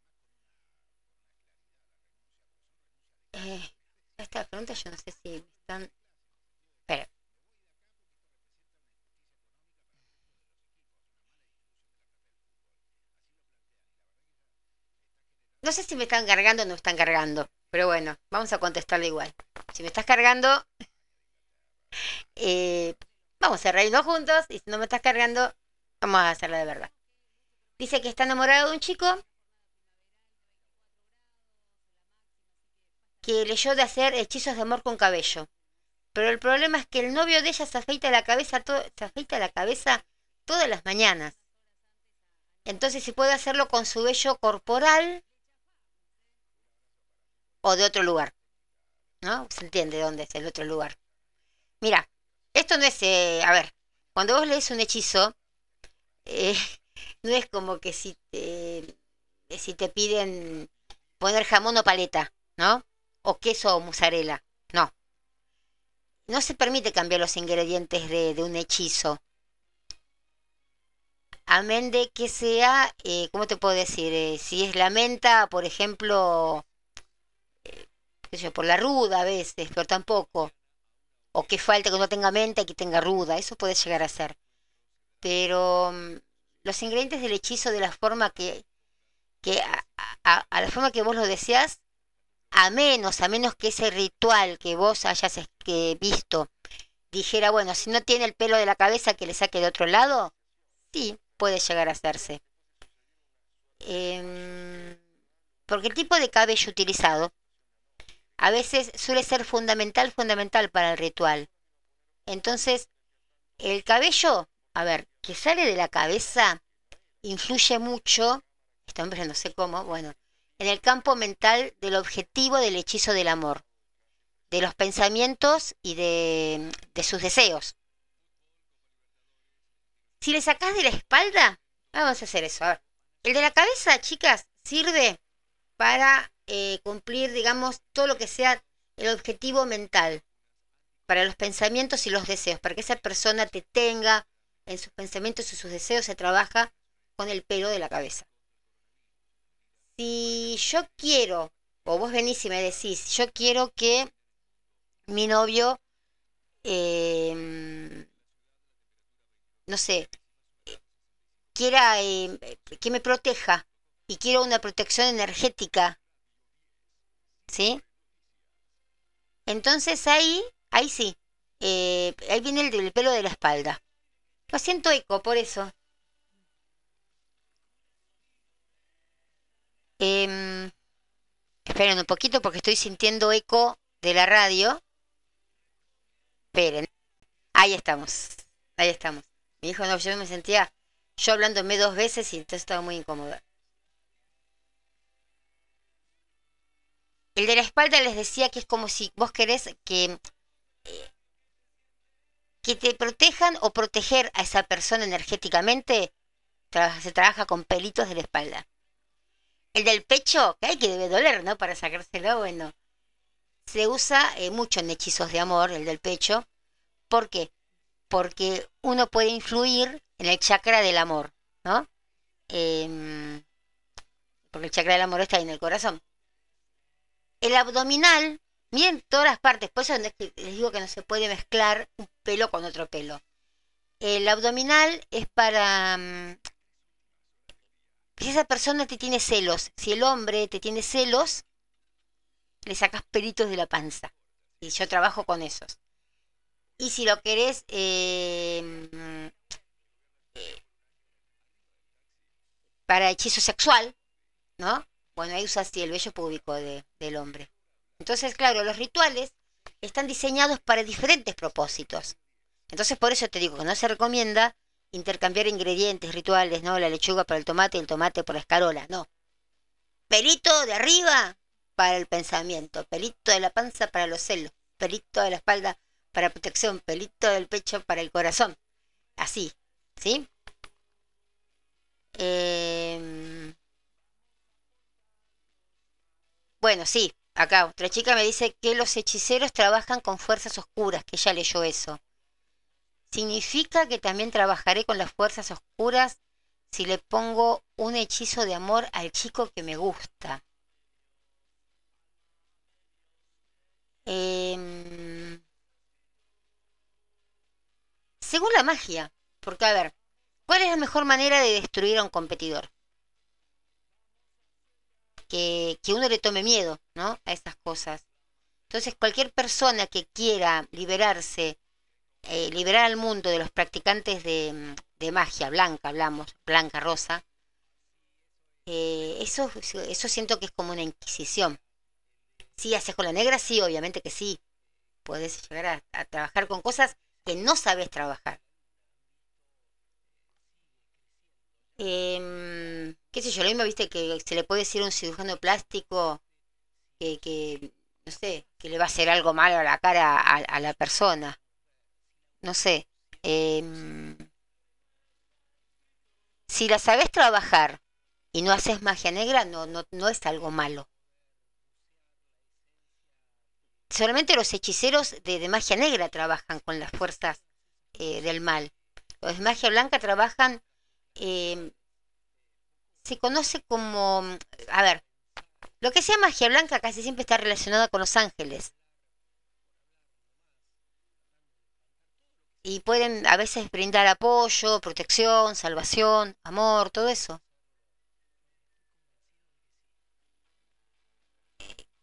[SPEAKER 3] Eh, esta pregunta yo no sé si me están... Espera. No sé si me están cargando o no están cargando, pero bueno, vamos a contestarle igual. Si me estás cargando, eh, vamos a reírnos juntos y si no me estás cargando, vamos a hacerla de verdad. Dice que está enamorado de un chico que leyó de hacer hechizos de amor con cabello. Pero el problema es que el novio de ella se afeita la cabeza, se afeita la cabeza todas las mañanas. Entonces si puede hacerlo con su vello corporal o de otro lugar. ¿No? Se entiende dónde es el otro lugar. Mira, esto no es, eh, a ver, cuando vos lees un hechizo, eh, *laughs* no es como que si te, si te piden poner jamón o paleta, ¿no? O queso o mozzarella, no. No se permite cambiar los ingredientes de, un hechizo. Amén de que sea, eh, ¿cómo te puedo decir? Eh, si es la menta, por ejemplo, eh, por la ruda a veces, pero tampoco. O que falte que no tenga menta y que tenga ruda, eso puede llegar a ser. Pero mm, los ingredientes del hechizo de la forma que, que a, la forma que vos lo deseas, a menos, a menos que ese ritual que vos hayas que visto dijera, bueno, si no tiene el pelo de la cabeza que le saque de otro lado, sí, puede llegar a hacerse. Em, porque el tipo de cabello utilizado a veces suele ser fundamental, fundamental para el ritual. Entonces, el cabello, a ver, que sale de la cabeza, influye mucho, este hombre no sé cómo, bueno, en el campo mental del objetivo del hechizo del amor, de los pensamientos y de, de sus deseos. Si le sacás de la espalda, vamos a hacer eso. A ver, el de la cabeza, chicas, sirve para eh, cumplir, digamos, todo lo que sea el objetivo mental, para los pensamientos y los deseos, para que esa persona te tenga en sus pensamientos y sus deseos, se trabaja con el pelo de la cabeza. Si yo quiero, o vos venís y me decís, yo quiero que mi novio, eh, no sé, quiera eh, que me proteja y quiero una protección energética, ¿sí? Entonces ahí, ahí sí, eh, ahí viene el del pelo de la espalda. Lo siento eco, por eso. Em, esperen un poquito porque estoy sintiendo eco de la radio. Esperen. Ahí estamos. Ahí estamos. Mi hijo no, yo me sentía yo hablándome dos veces y entonces estaba muy incómoda. El de la espalda les decía que es como si vos querés que, eh, que te protejan o proteger a esa persona energéticamente, se trabaja con pelitos de la espalda. El del pecho, que hay que debe doler, ¿no? Para sacárselo, bueno. Se usa eh, mucho en hechizos de amor, el del pecho. ¿Por qué? Porque uno puede influir en el chakra del amor, ¿no? Em, porque el chakra del amor está ahí en el corazón. El abdominal, miren todas las partes, por eso les digo que no se puede mezclar un pelo con otro pelo. El abdominal es para... Mm, si esa persona te tiene celos, si el hombre te tiene celos, le sacas pelitos de la panza. Y yo trabajo con esos. Y si lo querés eh, eh, para hechizo sexual, ¿no? Bueno, ahí usas el vello público del hombre. Entonces, claro, los rituales están diseñados para diferentes propósitos. Entonces, por eso te digo que no se recomienda intercambiar ingredientes rituales, ¿no? La lechuga para el tomate y el tomate por la escarola, no. Pelito de arriba para el pensamiento, pelito de la panza para los celos, pelito de la espalda para protección, pelito del pecho para el corazón. Así, ¿sí? Bueno, sí, acá otra chica me dice que los hechiceros trabajan con fuerzas oscuras, que ella leyó eso. ¿Significa que también trabajaré con las fuerzas oscuras si le pongo un hechizo de amor al chico que me gusta? Em, según la magia, porque a ver, ¿cuál es la mejor manera de destruir a un competidor? Que, que uno le tome miedo, ¿no? A esas cosas. Entonces, cualquier persona que quiera liberarse, eh, liberar al mundo de los practicantes de, de magia blanca, hablamos, blanca, rosa, eh, eso, eso siento que es como una inquisición. Si haces con la negra, sí, obviamente que sí. Puedes llegar a, trabajar con cosas que no sabes trabajar. Em, qué sé yo, lo mismo, viste, que se le puede decir a un cirujano plástico que, que, no sé, que le va a hacer algo malo a la cara a, la persona. No sé. Em, si la sabes trabajar y no haces magia negra, no, no, no es algo malo solamente los hechiceros de, magia negra trabajan con las fuerzas eh, del mal. Los de magia blanca trabajan, eh, se conoce como, a ver, lo que sea magia blanca casi siempre está relacionada con los ángeles. Y pueden a veces brindar apoyo, protección, salvación, amor, todo eso.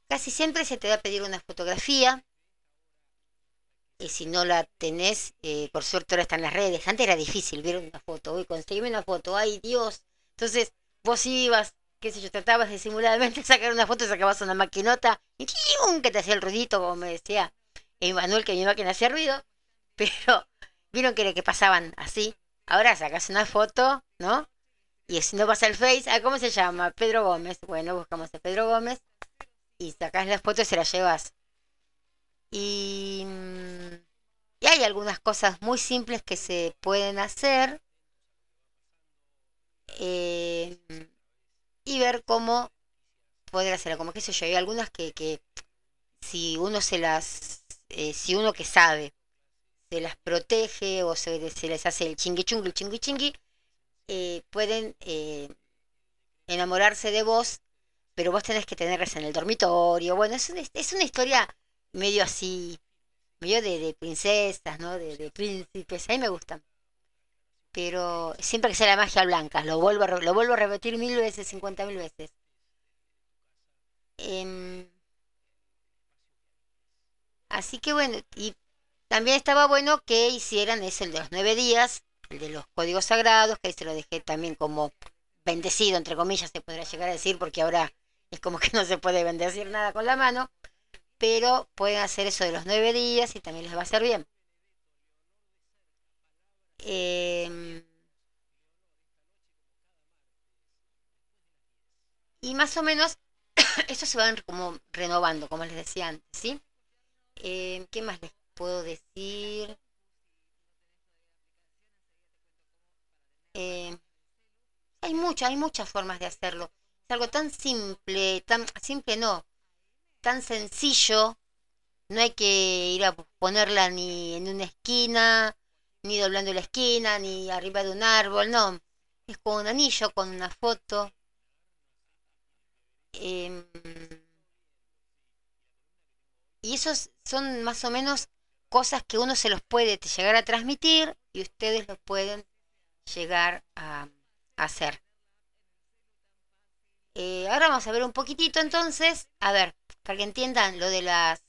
[SPEAKER 3] Casi siempre se te va a pedir una fotografía. Y si no la tenés, eh, por suerte ahora están las redes. Antes era difícil ver una foto. Hoy conseguirme una foto. ¡Ay, Dios! Entonces vos ibas, qué sé yo, tratabas de simuladamente *laughs* sacar una foto, sacabas una maquinota y que te hacía el ruidito, como me decía Emanuel, que mi máquina hacía ruido. *laughs* Pero vieron que, que pasaban así. Ahora sacas una foto, ¿no? Y si no pasa el Face, ah, ¿cómo se llama? Pedro Gómez. Bueno, buscamos a Pedro Gómez y sacas las fotos y se las llevas. Y, y hay algunas cosas muy simples que se pueden hacer eh, y ver cómo poder hacerlo. Como que sé yo, hay algunas que, que si uno se las, eh, si uno que sabe, se las protege o se, se les hace el chingui chungui, chingui chingui, eh, pueden enamorarse de vos pero vos tenés que tenerlas en el dormitorio. Bueno, es una, es una historia medio así, medio de, princesas, ¿no? De, príncipes, a mí me gustan. Pero siempre que sea la magia blanca, lo vuelvo a, lo vuelvo a repetir mil veces, cincuenta mil veces. Em, así que bueno, y también estaba bueno que hicieran ese, de los nueve días, el de los códigos sagrados, que ahí se lo dejé también como bendecido, entre comillas, se podría llegar a decir, porque ahora es como que no se puede bendecir nada con la mano, pero pueden hacer eso de los nueve días y también les va a hacer bien. Em, y más o menos, *coughs* eso se van como renovando, como les decía antes, ¿sí? Em, ¿Qué más les puedo decir? Em, hay muchas, hay muchas formas de hacerlo algo tan simple, tan simple no, tan sencillo. No hay que ir a ponerla ni en una esquina, ni doblando la esquina, ni arriba de un árbol, no. Es con un anillo, con una foto. Em, Y esos son más o menos cosas que uno se los puede llegar a transmitir y ustedes lo pueden llegar a, hacer. Eh, ahora vamos a ver un poquitito entonces, a ver, para que entiendan lo de las,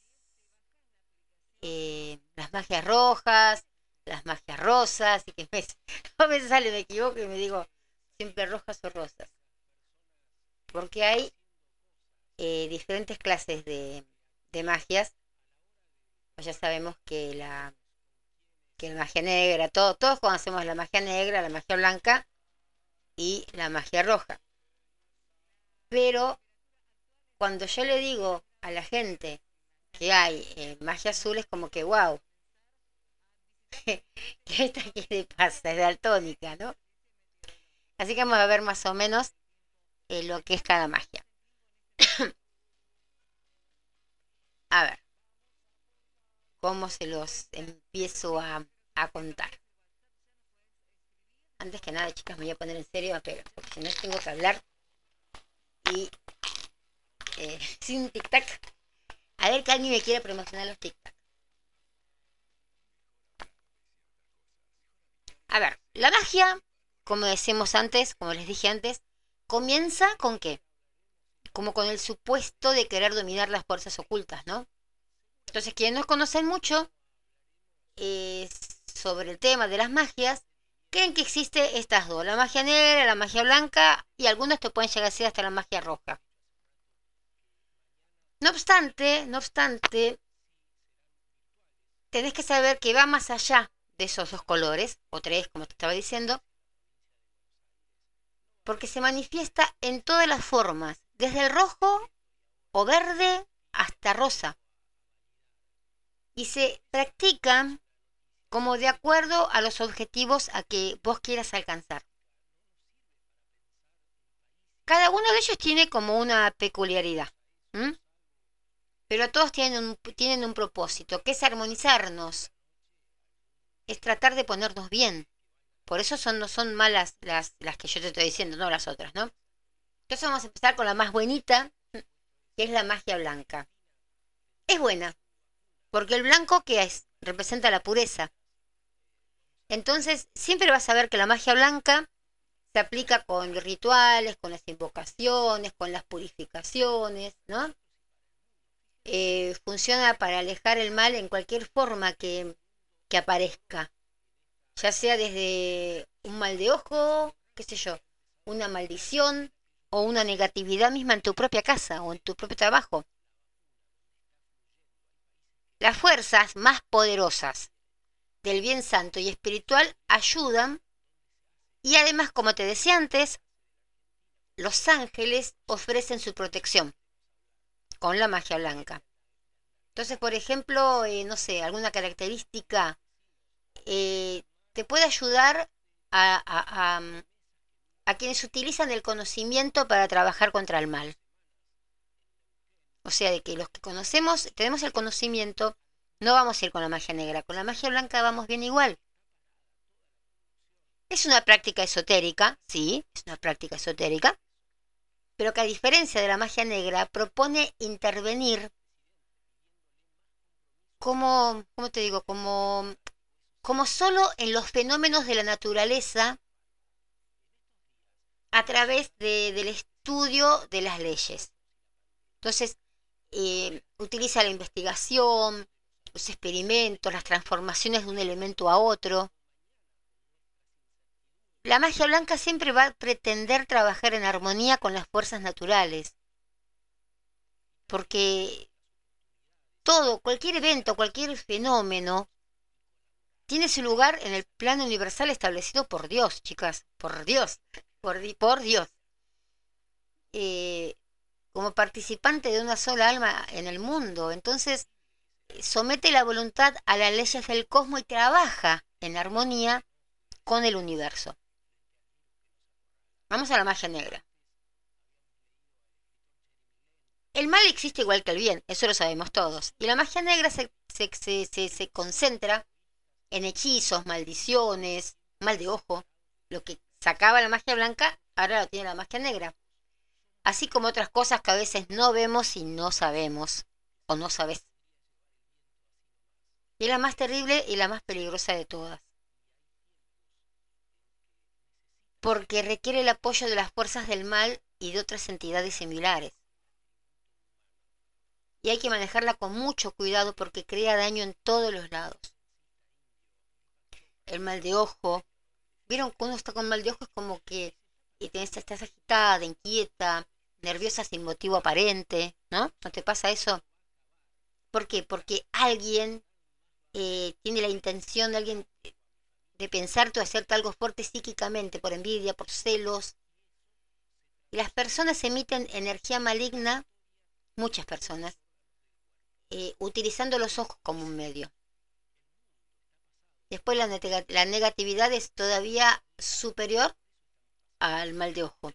[SPEAKER 3] eh, las magias rojas, las magias rosas, y que me, *laughs* a veces sale, me equivoco y me digo siempre rojas o rosas. Porque hay eh, diferentes clases de, de magias. Pues ya sabemos que la, que la magia negra, todo, todos conocemos la magia negra, la magia blanca y la magia roja. Pero cuando yo le digo a la gente que hay eh, magia azul, es como que, wow, *laughs* ¿qué esta qué le pasa? Es daltónica, ¿no? Así que vamos a ver más o menos eh, lo que es cada magia. *coughs* a ver, cómo se los empiezo a, a, contar. Antes que nada, chicas, me voy a poner en serio, pero si no tengo que hablar y eh, sin tic-tac. A ver que alguien me quiere promocionar los tic-tac. A ver, la magia, como decimos antes, como les dije antes, comienza con qué? Como con el supuesto de querer dominar las fuerzas ocultas, ¿no? Entonces, quienes no conocen mucho eh, sobre el tema de las magias, creen que existe estas dos, la magia negra, la magia blanca, y algunos te pueden llegar a ser hasta la magia roja. No obstante, no obstante, tenés que saber que va más allá de esos dos colores, o tres, como te estaba diciendo, porque se manifiesta en todas las formas, desde el rojo o verde hasta rosa. Y se practican como de acuerdo a los objetivos a que vos quieras alcanzar. Cada uno de ellos tiene como una peculiaridad, pero todos tienen un, tienen un propósito, que es armonizarnos, es tratar de ponernos bien. Por eso son, no son malas las, las que yo te estoy diciendo, no las otras, ¿no? Entonces vamos a empezar con la más buenita, que es la magia blanca. Es buena, porque el blanco, ¿qué es? Representa la pureza. Entonces, siempre vas a ver que la magia blanca se aplica con rituales, con las invocaciones, con las purificaciones, ¿no? Eh, funciona para alejar el mal en cualquier forma que, que aparezca, ya sea desde un mal de ojo, qué sé yo, una maldición o una negatividad misma en tu propia casa o en tu propio trabajo. Las fuerzas más poderosas del bien santo y espiritual ayudan y además, como te decía antes, los ángeles ofrecen su protección con la magia blanca. Entonces, por ejemplo, eh, no sé, alguna característica eh, te puede ayudar a, a, quienes utilizan el conocimiento para trabajar contra el mal. O sea, de que los que conocemos, tenemos el conocimiento, no vamos a ir con la magia negra, con la magia blanca vamos bien igual. Es una práctica esotérica, sí, es una práctica esotérica, pero que a diferencia de la magia negra propone intervenir como, ¿cómo te digo? Como, como solo en los fenómenos de la naturaleza a través del estudio de las leyes. Entonces, eh, utiliza la investigación, los experimentos, las transformaciones de un elemento a otro. La magia blanca siempre va a pretender trabajar en armonía con las fuerzas naturales, porque todo, cualquier evento, cualquier fenómeno, tiene su lugar en el plano universal establecido por Dios, chicas, por Dios, por, por Dios. Eh, como participante de una sola alma en el mundo. Entonces, somete la voluntad a las leyes del cosmos y trabaja en armonía con el universo. Vamos a la magia negra. El mal existe igual que el bien, eso lo sabemos todos. Y la magia negra se, se, concentra en hechizos, maldiciones, mal de ojo. Lo que sacaba la magia blanca, ahora lo tiene la magia negra. Así como otras cosas que a veces no vemos y no sabemos, o no sabes. Y es la más terrible y la más peligrosa de todas. Porque requiere el apoyo de las fuerzas del mal y de otras entidades similares. Y hay que manejarla con mucho cuidado porque crea daño en todos los lados. El mal de ojo. ¿Vieron cuando uno está con mal de ojo? Es como que y estás agitada, inquieta, nerviosa sin motivo aparente, ¿no? ¿No te pasa eso? ¿Por qué? Porque alguien eh, tiene la intención de alguien de pensarte o hacerte algo fuerte psíquicamente, por envidia, por celos. Y las personas emiten energía maligna, muchas personas, eh, utilizando los ojos como un medio. Después la, la negatividad es todavía superior al mal de ojo.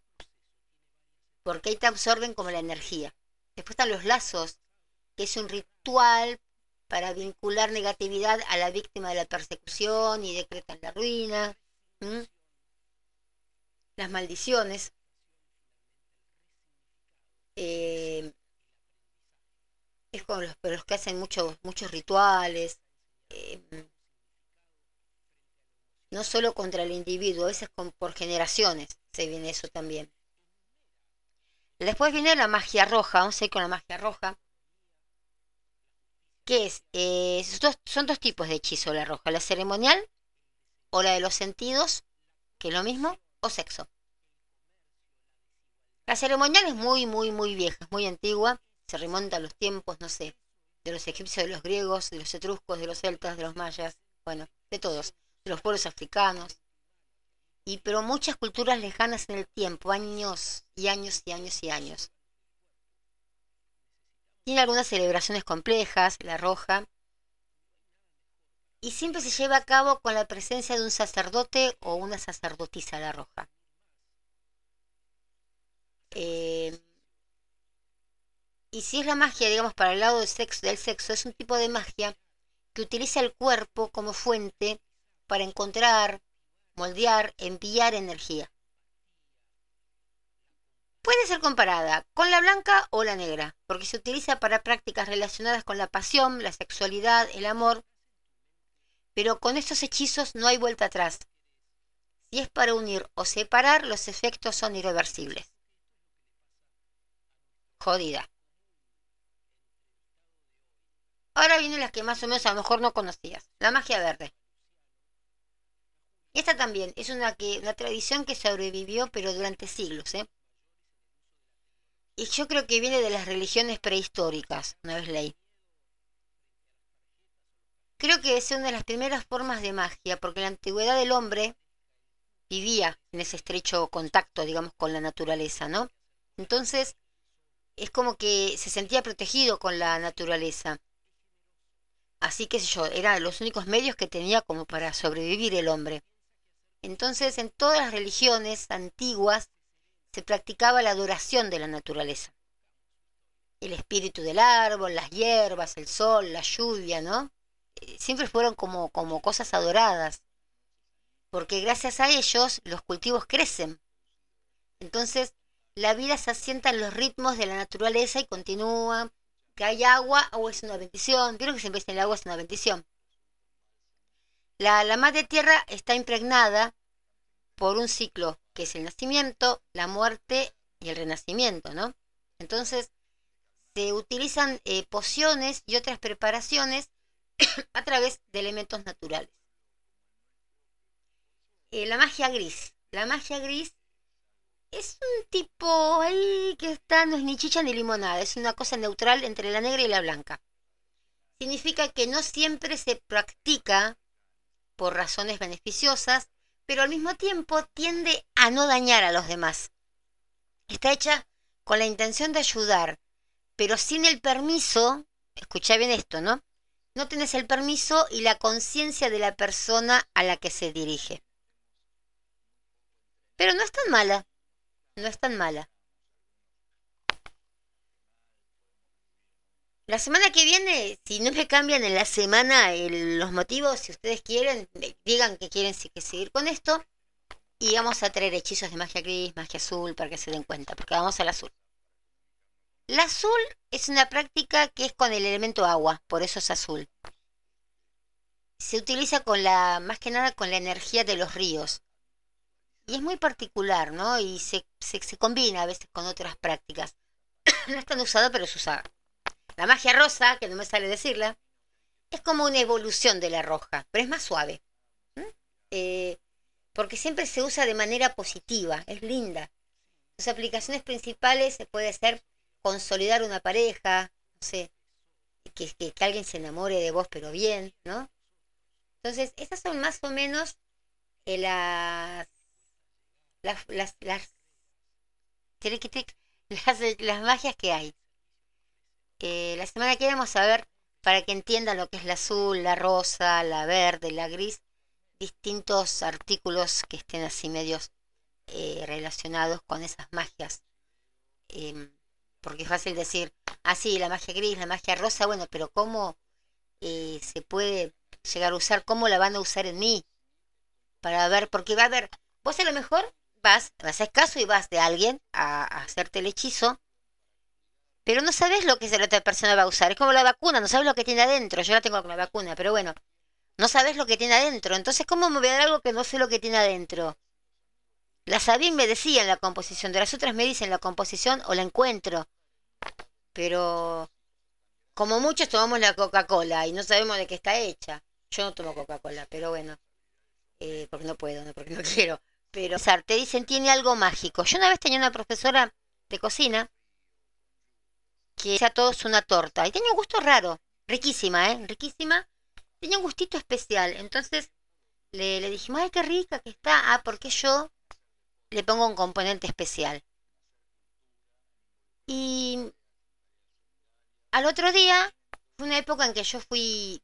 [SPEAKER 3] Porque ahí te absorben como la energía. Después están los lazos, que es un ritual para vincular negatividad a la víctima de la persecución y decretan la ruina. Las maldiciones. Eh, es con los, los que hacen muchos muchos rituales. Eh, no solo contra el individuo, a veces con, por generaciones se viene eso también. Después viene la magia roja, vamos a ir con la magia roja, que es, eh, son dos tipos de hechizo la roja, la ceremonial o la de los sentidos, que es lo mismo, o sexo. La ceremonial es muy, muy, muy vieja, es muy antigua, se remonta a los tiempos, no sé, de los egipcios, de los griegos, de los etruscos, de los celtas, de los mayas, bueno, de todos los pueblos africanos, y pero muchas culturas lejanas en el tiempo, años y años y años y años. Tiene algunas celebraciones complejas, la roja, y siempre se lleva a cabo con la presencia de un sacerdote o una sacerdotisa la roja. Eh, y si es la magia, digamos, para el lado del sexo, del sexo, es un tipo de magia que utiliza el cuerpo como fuente para encontrar, moldear, enviar energía. Puede ser comparada con la blanca o la negra, porque se utiliza para prácticas relacionadas con la pasión, la sexualidad, el amor, pero con estos hechizos no hay vuelta atrás. Si es para unir o separar, los efectos son irreversibles. Jodida. Ahora vienen las que más o menos a lo mejor no conocías. La magia verde. Esta también es una, que, una tradición que sobrevivió, pero durante siglos. ¿eh? Y yo creo que viene de las religiones prehistóricas, una vez leí. Creo que es una de las primeras formas de magia, porque en la antigüedad el hombre vivía en ese estrecho contacto, digamos, con la naturaleza, ¿no? Entonces, es como que se sentía protegido con la naturaleza. Así que yo, eran los únicos medios que tenía como para sobrevivir el hombre. Entonces, en todas las religiones antiguas se practicaba la adoración de la naturaleza. El espíritu del árbol, las hierbas, el sol, la lluvia, ¿no? Eh, siempre fueron como, como cosas adoradas, porque gracias a ellos los cultivos crecen. Entonces, la vida se asienta en los ritmos de la naturaleza y continúa. Que hay agua o es una bendición. Vieron que siempre en el agua es una bendición. La, la madre tierra está impregnada por un ciclo que es el nacimiento, la muerte y el renacimiento, ¿no? Entonces, se utilizan eh, pociones y otras preparaciones *coughs* a través de elementos naturales. Eh, la magia gris. La magia gris es un tipo ahí que está, no es ni chicha ni limonada, es una cosa neutral entre la negra y la blanca. Significa que no siempre se practica por razones beneficiosas, pero al mismo tiempo tiende a no dañar a los demás. Está hecha con la intención de ayudar, pero sin el permiso, escucha bien esto, ¿no? No tienes el permiso y la conciencia de la persona a la que se dirige. Pero no es tan mala, no es tan mala. La semana que viene, si no me cambian en la semana los motivos, si ustedes quieren, digan que quieren seguir con esto. Y vamos a traer hechizos de magia gris, magia azul, para que se den cuenta, porque vamos al azul. El azul es una práctica que es con el elemento agua, por eso es azul. se utiliza con la, más que nada con la energía de los ríos. Y es muy particular, ¿no? Y se, se, se combina a veces con otras prácticas. *coughs* no es tan usada, pero se usa. La magia rosa, que no me sale decirla, es como una evolución de la roja, pero es más suave. Eh, porque siempre se usa de manera positiva, es linda. Sus aplicaciones principales se puede ser consolidar una pareja, no sé, que, alguien se enamore de vos, pero bien, ¿no? Entonces, esas son más o menos eh, las, las, las, las, *laughs* las magias que hay. Eh, la semana que viene vamos a ver, para que entiendan lo que es la azul, la rosa, la verde, la gris, distintos artículos que estén así medios eh, relacionados con esas magias. Eh, porque es fácil decir, ah, sí, la magia gris, la magia rosa, bueno, pero ¿cómo eh, se puede llegar a usar? ¿Cómo la van a usar en mí? Para ver, porque va a haber, vos a lo mejor vas, haces caso y vas de alguien a, a hacerte el hechizo, pero no sabes lo que la otra persona va a usar. Es como la vacuna, no sabes lo que tiene adentro. Yo la tengo con la vacuna, pero bueno, no sabes lo que tiene adentro. Entonces, ¿cómo me voy a dar algo que no sé lo que tiene adentro? La Sabine me decía en la composición, de las otras me dicen la composición o la encuentro. Pero como muchos tomamos la Coca-Cola y no sabemos de qué está hecha. Yo no tomo Coca-Cola, pero bueno, eh, porque no puedo, no porque no *laughs* quiero. Pero te dicen tiene algo mágico. Yo una vez tenía una profesora de cocina que hacía todos una torta y tenía un gusto raro, riquísima, ¿eh? Riquísima tenía un gustito especial. Entonces le, le dijimos, ay, qué rica que está. Ah, porque yo le pongo un componente especial. Y al otro día, fue una época en que yo fui,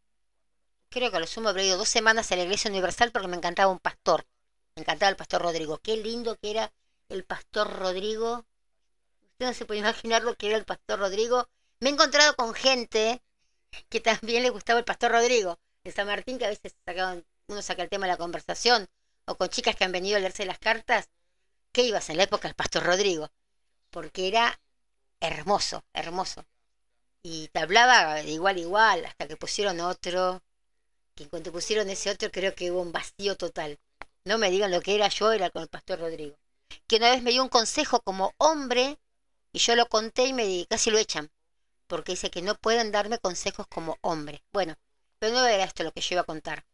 [SPEAKER 3] creo que a lo sumo habré ido dos semanas a la Iglesia Universal porque me encantaba un pastor. Me encantaba el pastor Rodrigo. Qué lindo que era el pastor Rodrigo. Usted no se puede imaginar lo que era el pastor Rodrigo. Me he encontrado con gente que también le gustaba el pastor Rodrigo de San Martín, que a veces sacaban, uno saca el tema de la conversación, o con chicas que han venido a leerse las cartas, ¿qué ibas en la época el pastor Rodrigo? Porque era hermoso, hermoso. Y te hablaba de igual igual, hasta que pusieron otro, que en cuanto pusieron ese otro creo que hubo un vacío total. No me digan lo que era yo, era con el pastor Rodrigo. Que una vez me dio un consejo como hombre, y yo lo conté y me casi lo echan porque dice que no pueden darme consejos como hombre. Bueno, pero no era esto lo que yo iba a contar.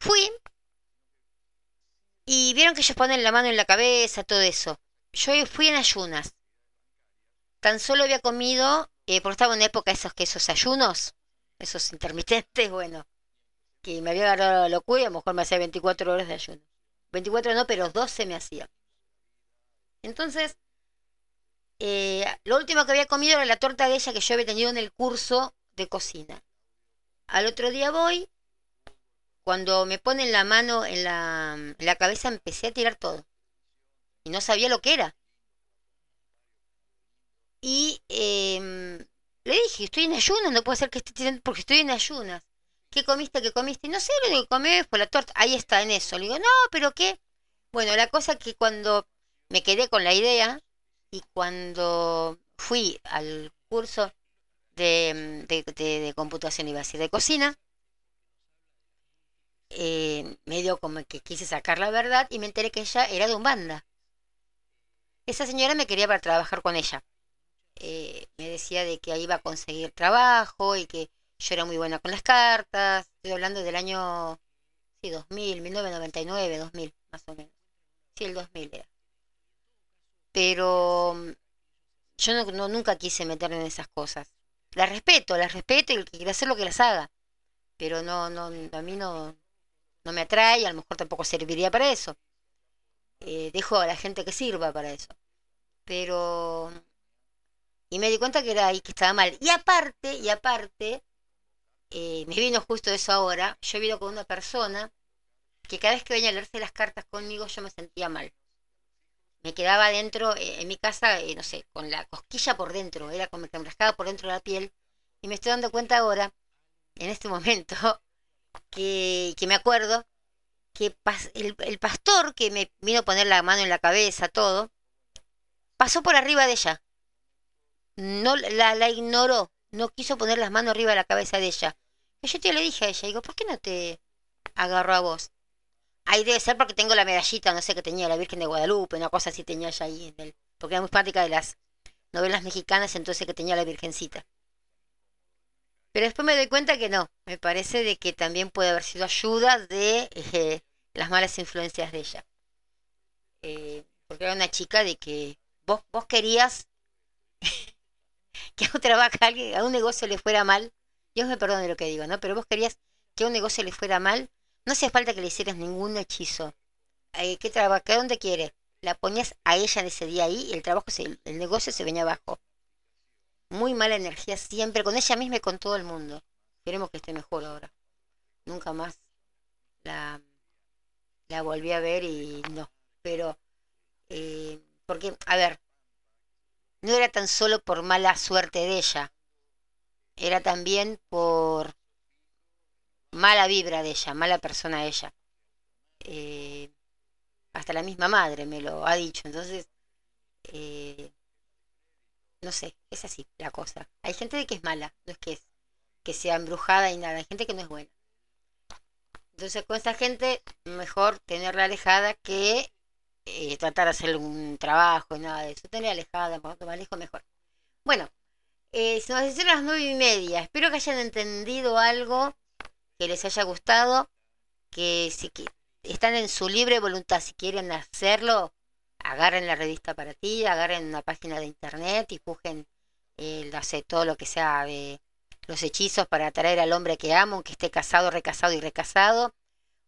[SPEAKER 3] Fui y vieron que ellos ponen la mano en la cabeza, todo eso. Yo fui en ayunas. Tan solo había comido, eh, porque estaba en época esos que esos ayunos, esos intermitentes, *laughs* bueno, que me había agarrado la locura a lo mejor me hacía 24 horas de ayuno. 24 no, pero 12 me hacía. Entonces, eh, lo último que había comido era la torta de ella que yo había tenido en el curso de cocina. Al otro día voy, cuando me ponen la mano en la, cabeza empecé a tirar todo. Y no sabía lo que era. Y eh, le dije, estoy en ayunas, no puede ser que esté tirando porque estoy en ayunas. ¿Qué comiste? ¿Qué comiste? No sé, lo que comí fue la torta. Ahí está, en eso. Le digo, no, pero ¿qué? Bueno, la cosa que cuando me quedé con la idea, y cuando fui al curso de, de, computación y base de cocina, eh, medio como que quise sacar la verdad y me enteré que ella era de un banda. Esa señora me quería para trabajar con ella. Eh, me decía de que ahí iba a conseguir trabajo y que yo era muy buena con las cartas. Estoy hablando del año sí, 2000, 1999, 2000, más o menos. Sí, el 2000 era pero mm, yo no, nunca quise meterme en esas cosas. Las respeto, las respeto y el que quiera hacer lo que las haga, pero no, no, a mí no, no me atrae, a lo mejor tampoco serviría para eso. Eh, dejo a la gente que sirva para eso. Pero y me di cuenta que era ahí que estaba mal. Y aparte, y aparte, eh, me vino justo eso ahora, yo he con una persona que cada vez que venía a leerse las cartas conmigo yo me sentía mal me quedaba dentro, eh, en mi casa, eh, no sé, con la cosquilla por dentro, era como que me rascaba por dentro de la piel, y me estoy dando cuenta ahora, en este *laughs* momento, que, que me acuerdo, que el, el, pastor que me vino a poner la mano en la cabeza, todo, pasó por arriba de ella. No la, la ignoró, no quiso poner las manos arriba de la cabeza de ella. Y yo te le dije a ella, digo, ¿por qué no te agarró a vos? Ahí debe ser porque tengo la medallita, no sé, que tenía la Virgen de Guadalupe, una cosa así tenía ella ahí en el, porque era muy fanática de las novelas mexicanas, entonces que tenía la Virgencita. Pero después me doy cuenta que no, me parece de que también puede haber sido ayuda de eh, las malas influencias de ella. Eh, porque era una chica de que vos, vos querías *laughs* que a un trabajo, a un negocio le fuera mal, Dios me perdone lo que digo, ¿no? Pero vos querías que a un negocio le fuera mal, no hacía falta que le hicieras ningún hechizo. Eh, ¿Qué trabajo? ¿Dónde quiere? La ponías a ella en ese día ahí y el trabajo, se, el negocio se venía abajo. Muy mala energía siempre, con ella misma y con todo el mundo. Queremos que esté mejor ahora. Nunca más la, la volví a ver y no. Pero, eh, porque, a ver, no era tan solo por mala suerte de ella, era también por mala vibra de ella, mala persona de ella. Eh, hasta la misma madre me lo ha dicho, entonces, eh, no sé, es así la cosa. Hay gente de que es mala, no es que, es, que sea embrujada y nada, hay gente que no es buena. Entonces con esta gente mejor tenerla alejada que eh, tratar de hacer un trabajo y nada de eso. Tener alejada, cuanto más lejos mejor. Bueno, eh, se nos hicieron las nueve y media. Espero que hayan entendido algo, que les haya gustado, que si están en su libre voluntad, si quieren hacerlo, agarren la revista para ti, agarren una página de internet y pujen eh, todo lo que sea de los hechizos para atraer al hombre que amo, que esté casado, recasado y recasado,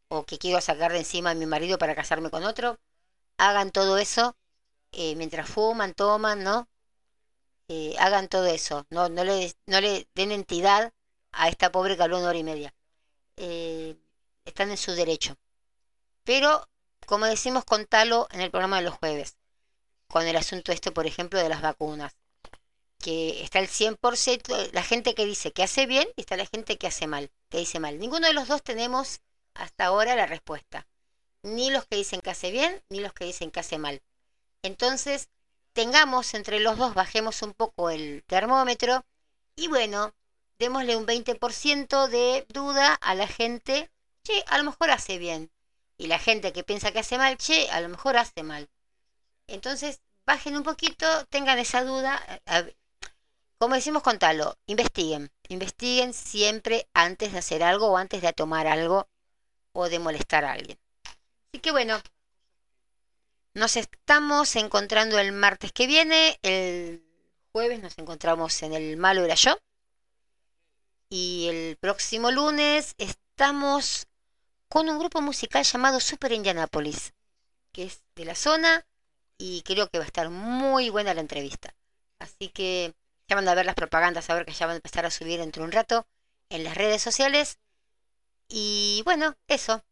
[SPEAKER 3] o que quiero sacar de encima a mi marido para casarme con otro hagan todo eso eh, mientras fuman, toman, ¿no? Eh, hagan todo eso, no, no, le, no le den entidad a esta pobre que una hora y media. Eh, están en su derecho. Pero, como decimos, contalo en el programa de los jueves, con el asunto este, por ejemplo, de las vacunas. Que está el 100%, la gente que dice que hace bien y está la gente que hace mal, que dice mal. Ninguno de los dos tenemos hasta ahora la respuesta ni los que dicen que hace bien, ni los que dicen que hace mal. Entonces, tengamos entre los dos, bajemos un poco el termómetro y bueno, démosle un 20% de duda a la gente, che, a lo mejor hace bien. Y la gente que piensa que hace mal, che, a lo mejor hace mal. Entonces, bajen un poquito, tengan esa duda. Como decimos con Talo, investiguen. Investiguen siempre antes de hacer algo o antes de tomar algo o de molestar a alguien. Así que bueno, nos estamos encontrando el martes que viene. El jueves nos encontramos en el Malo Era Yo. Y el próximo lunes estamos con un grupo musical llamado Super Indianapolis, que es de la zona y creo que va a estar muy buena la entrevista. Así que ya van a ver las propagandas, a ver que ya van a empezar a subir dentro de un rato en las redes sociales. Y bueno, eso.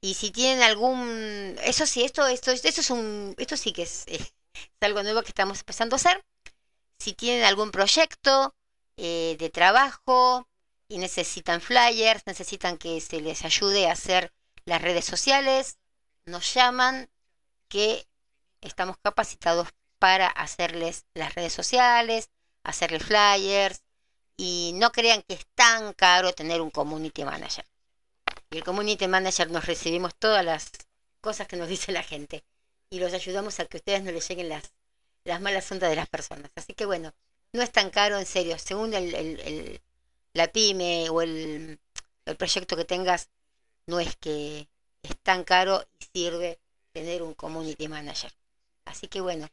[SPEAKER 3] Y si tienen algún, eso sí, esto, esto, esto es un, esto sí que es, es algo nuevo que estamos empezando a hacer. Si tienen algún proyecto eh, de trabajo y necesitan flyers, necesitan que se les ayude a hacer las redes sociales, nos llaman que estamos capacitados para hacerles las redes sociales, hacerles flyers y no crean que es tan caro tener un community manager. Y el Community Manager nos recibimos todas las cosas que nos dice la gente y los ayudamos a que ustedes no les lleguen las, las malas ondas de las personas. Así que bueno, no es tan caro, en serio. Según el, el, la pyme o el, el proyecto que tengas, no es que es tan caro y sirve tener un community manager. Así que bueno,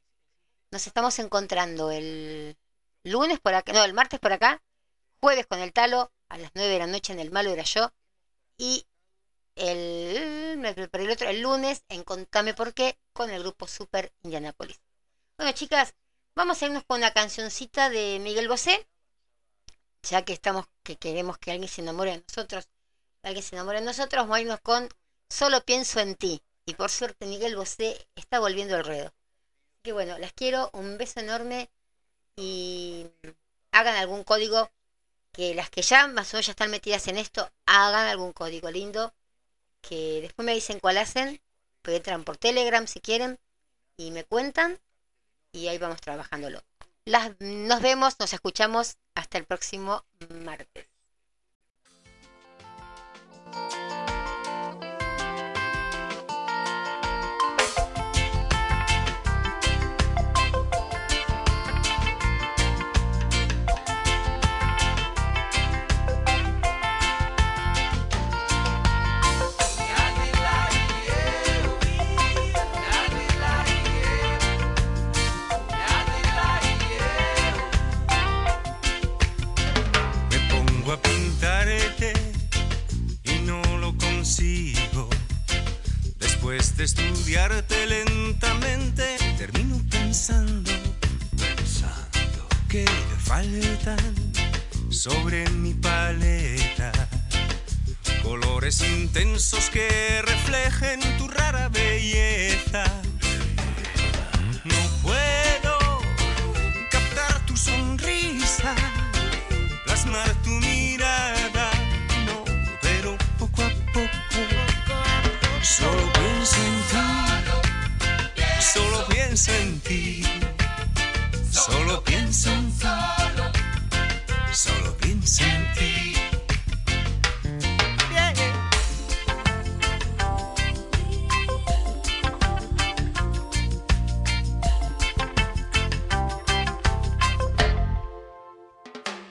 [SPEAKER 3] nos estamos encontrando el lunes por acá, no, el martes por acá, jueves con el talo, a las 9 de la noche en el malo era yo, y el, el, otro, el lunes en Contame por qué con el grupo Super Indianapolis. Bueno, chicas, vamos a irnos con una cancioncita de Miguel Bosé, ya que estamos, que queremos que alguien se enamore de nosotros, alguien se enamore de nosotros, vamos a irnos con Solo pienso en ti. Y por suerte Miguel Bosé está volviendo al ruedo. Que bueno, las quiero, un beso enorme y hagan algún código que las que ya más o menos ya están metidas en esto hagan algún código lindo que después me dicen cuál hacen, pues entran por Telegram si quieren y me cuentan y ahí vamos trabajándolo. Las, nos vemos, nos escuchamos hasta el próximo martes.
[SPEAKER 5] Después de estudiarte lentamente, termino pensando, pensando que faltan sobre mi paleta colores intensos que reflejen tu rara belleza. No puedo en ti, solo pienso en ti, solo pienso en ti.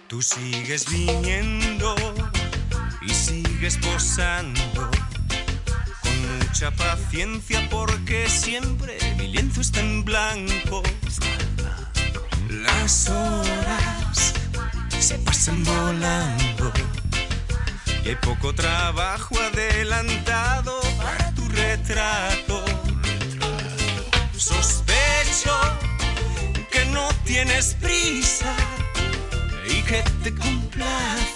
[SPEAKER 5] Tú sigues viniendo y sigues posando mucha paciencia porque siempre mi lienzo está en blanco. Las horas se pasan volando y hay poco trabajo adelantado para tu retrato. Sospecho que no tienes prisa y que te complace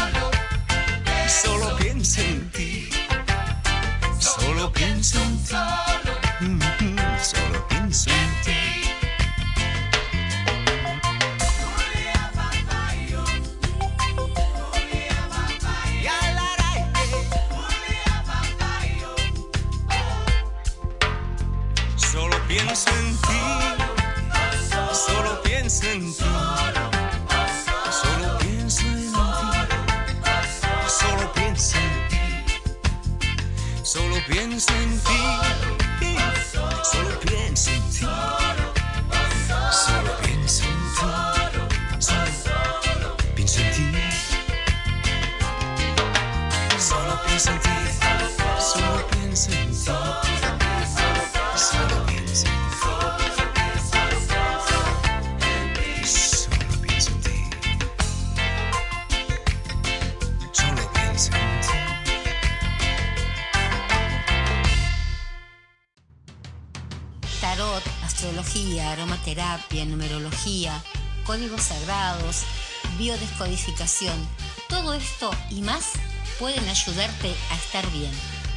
[SPEAKER 5] Todo esto y más pueden ayudarte a estar bien.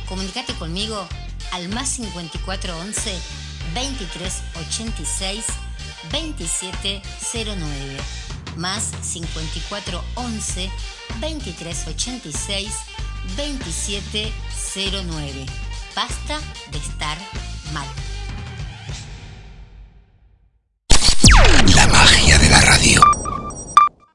[SPEAKER 5] Comunicate conmigo al más 5411 2386 2709. Más 5411 2386 2709. Basta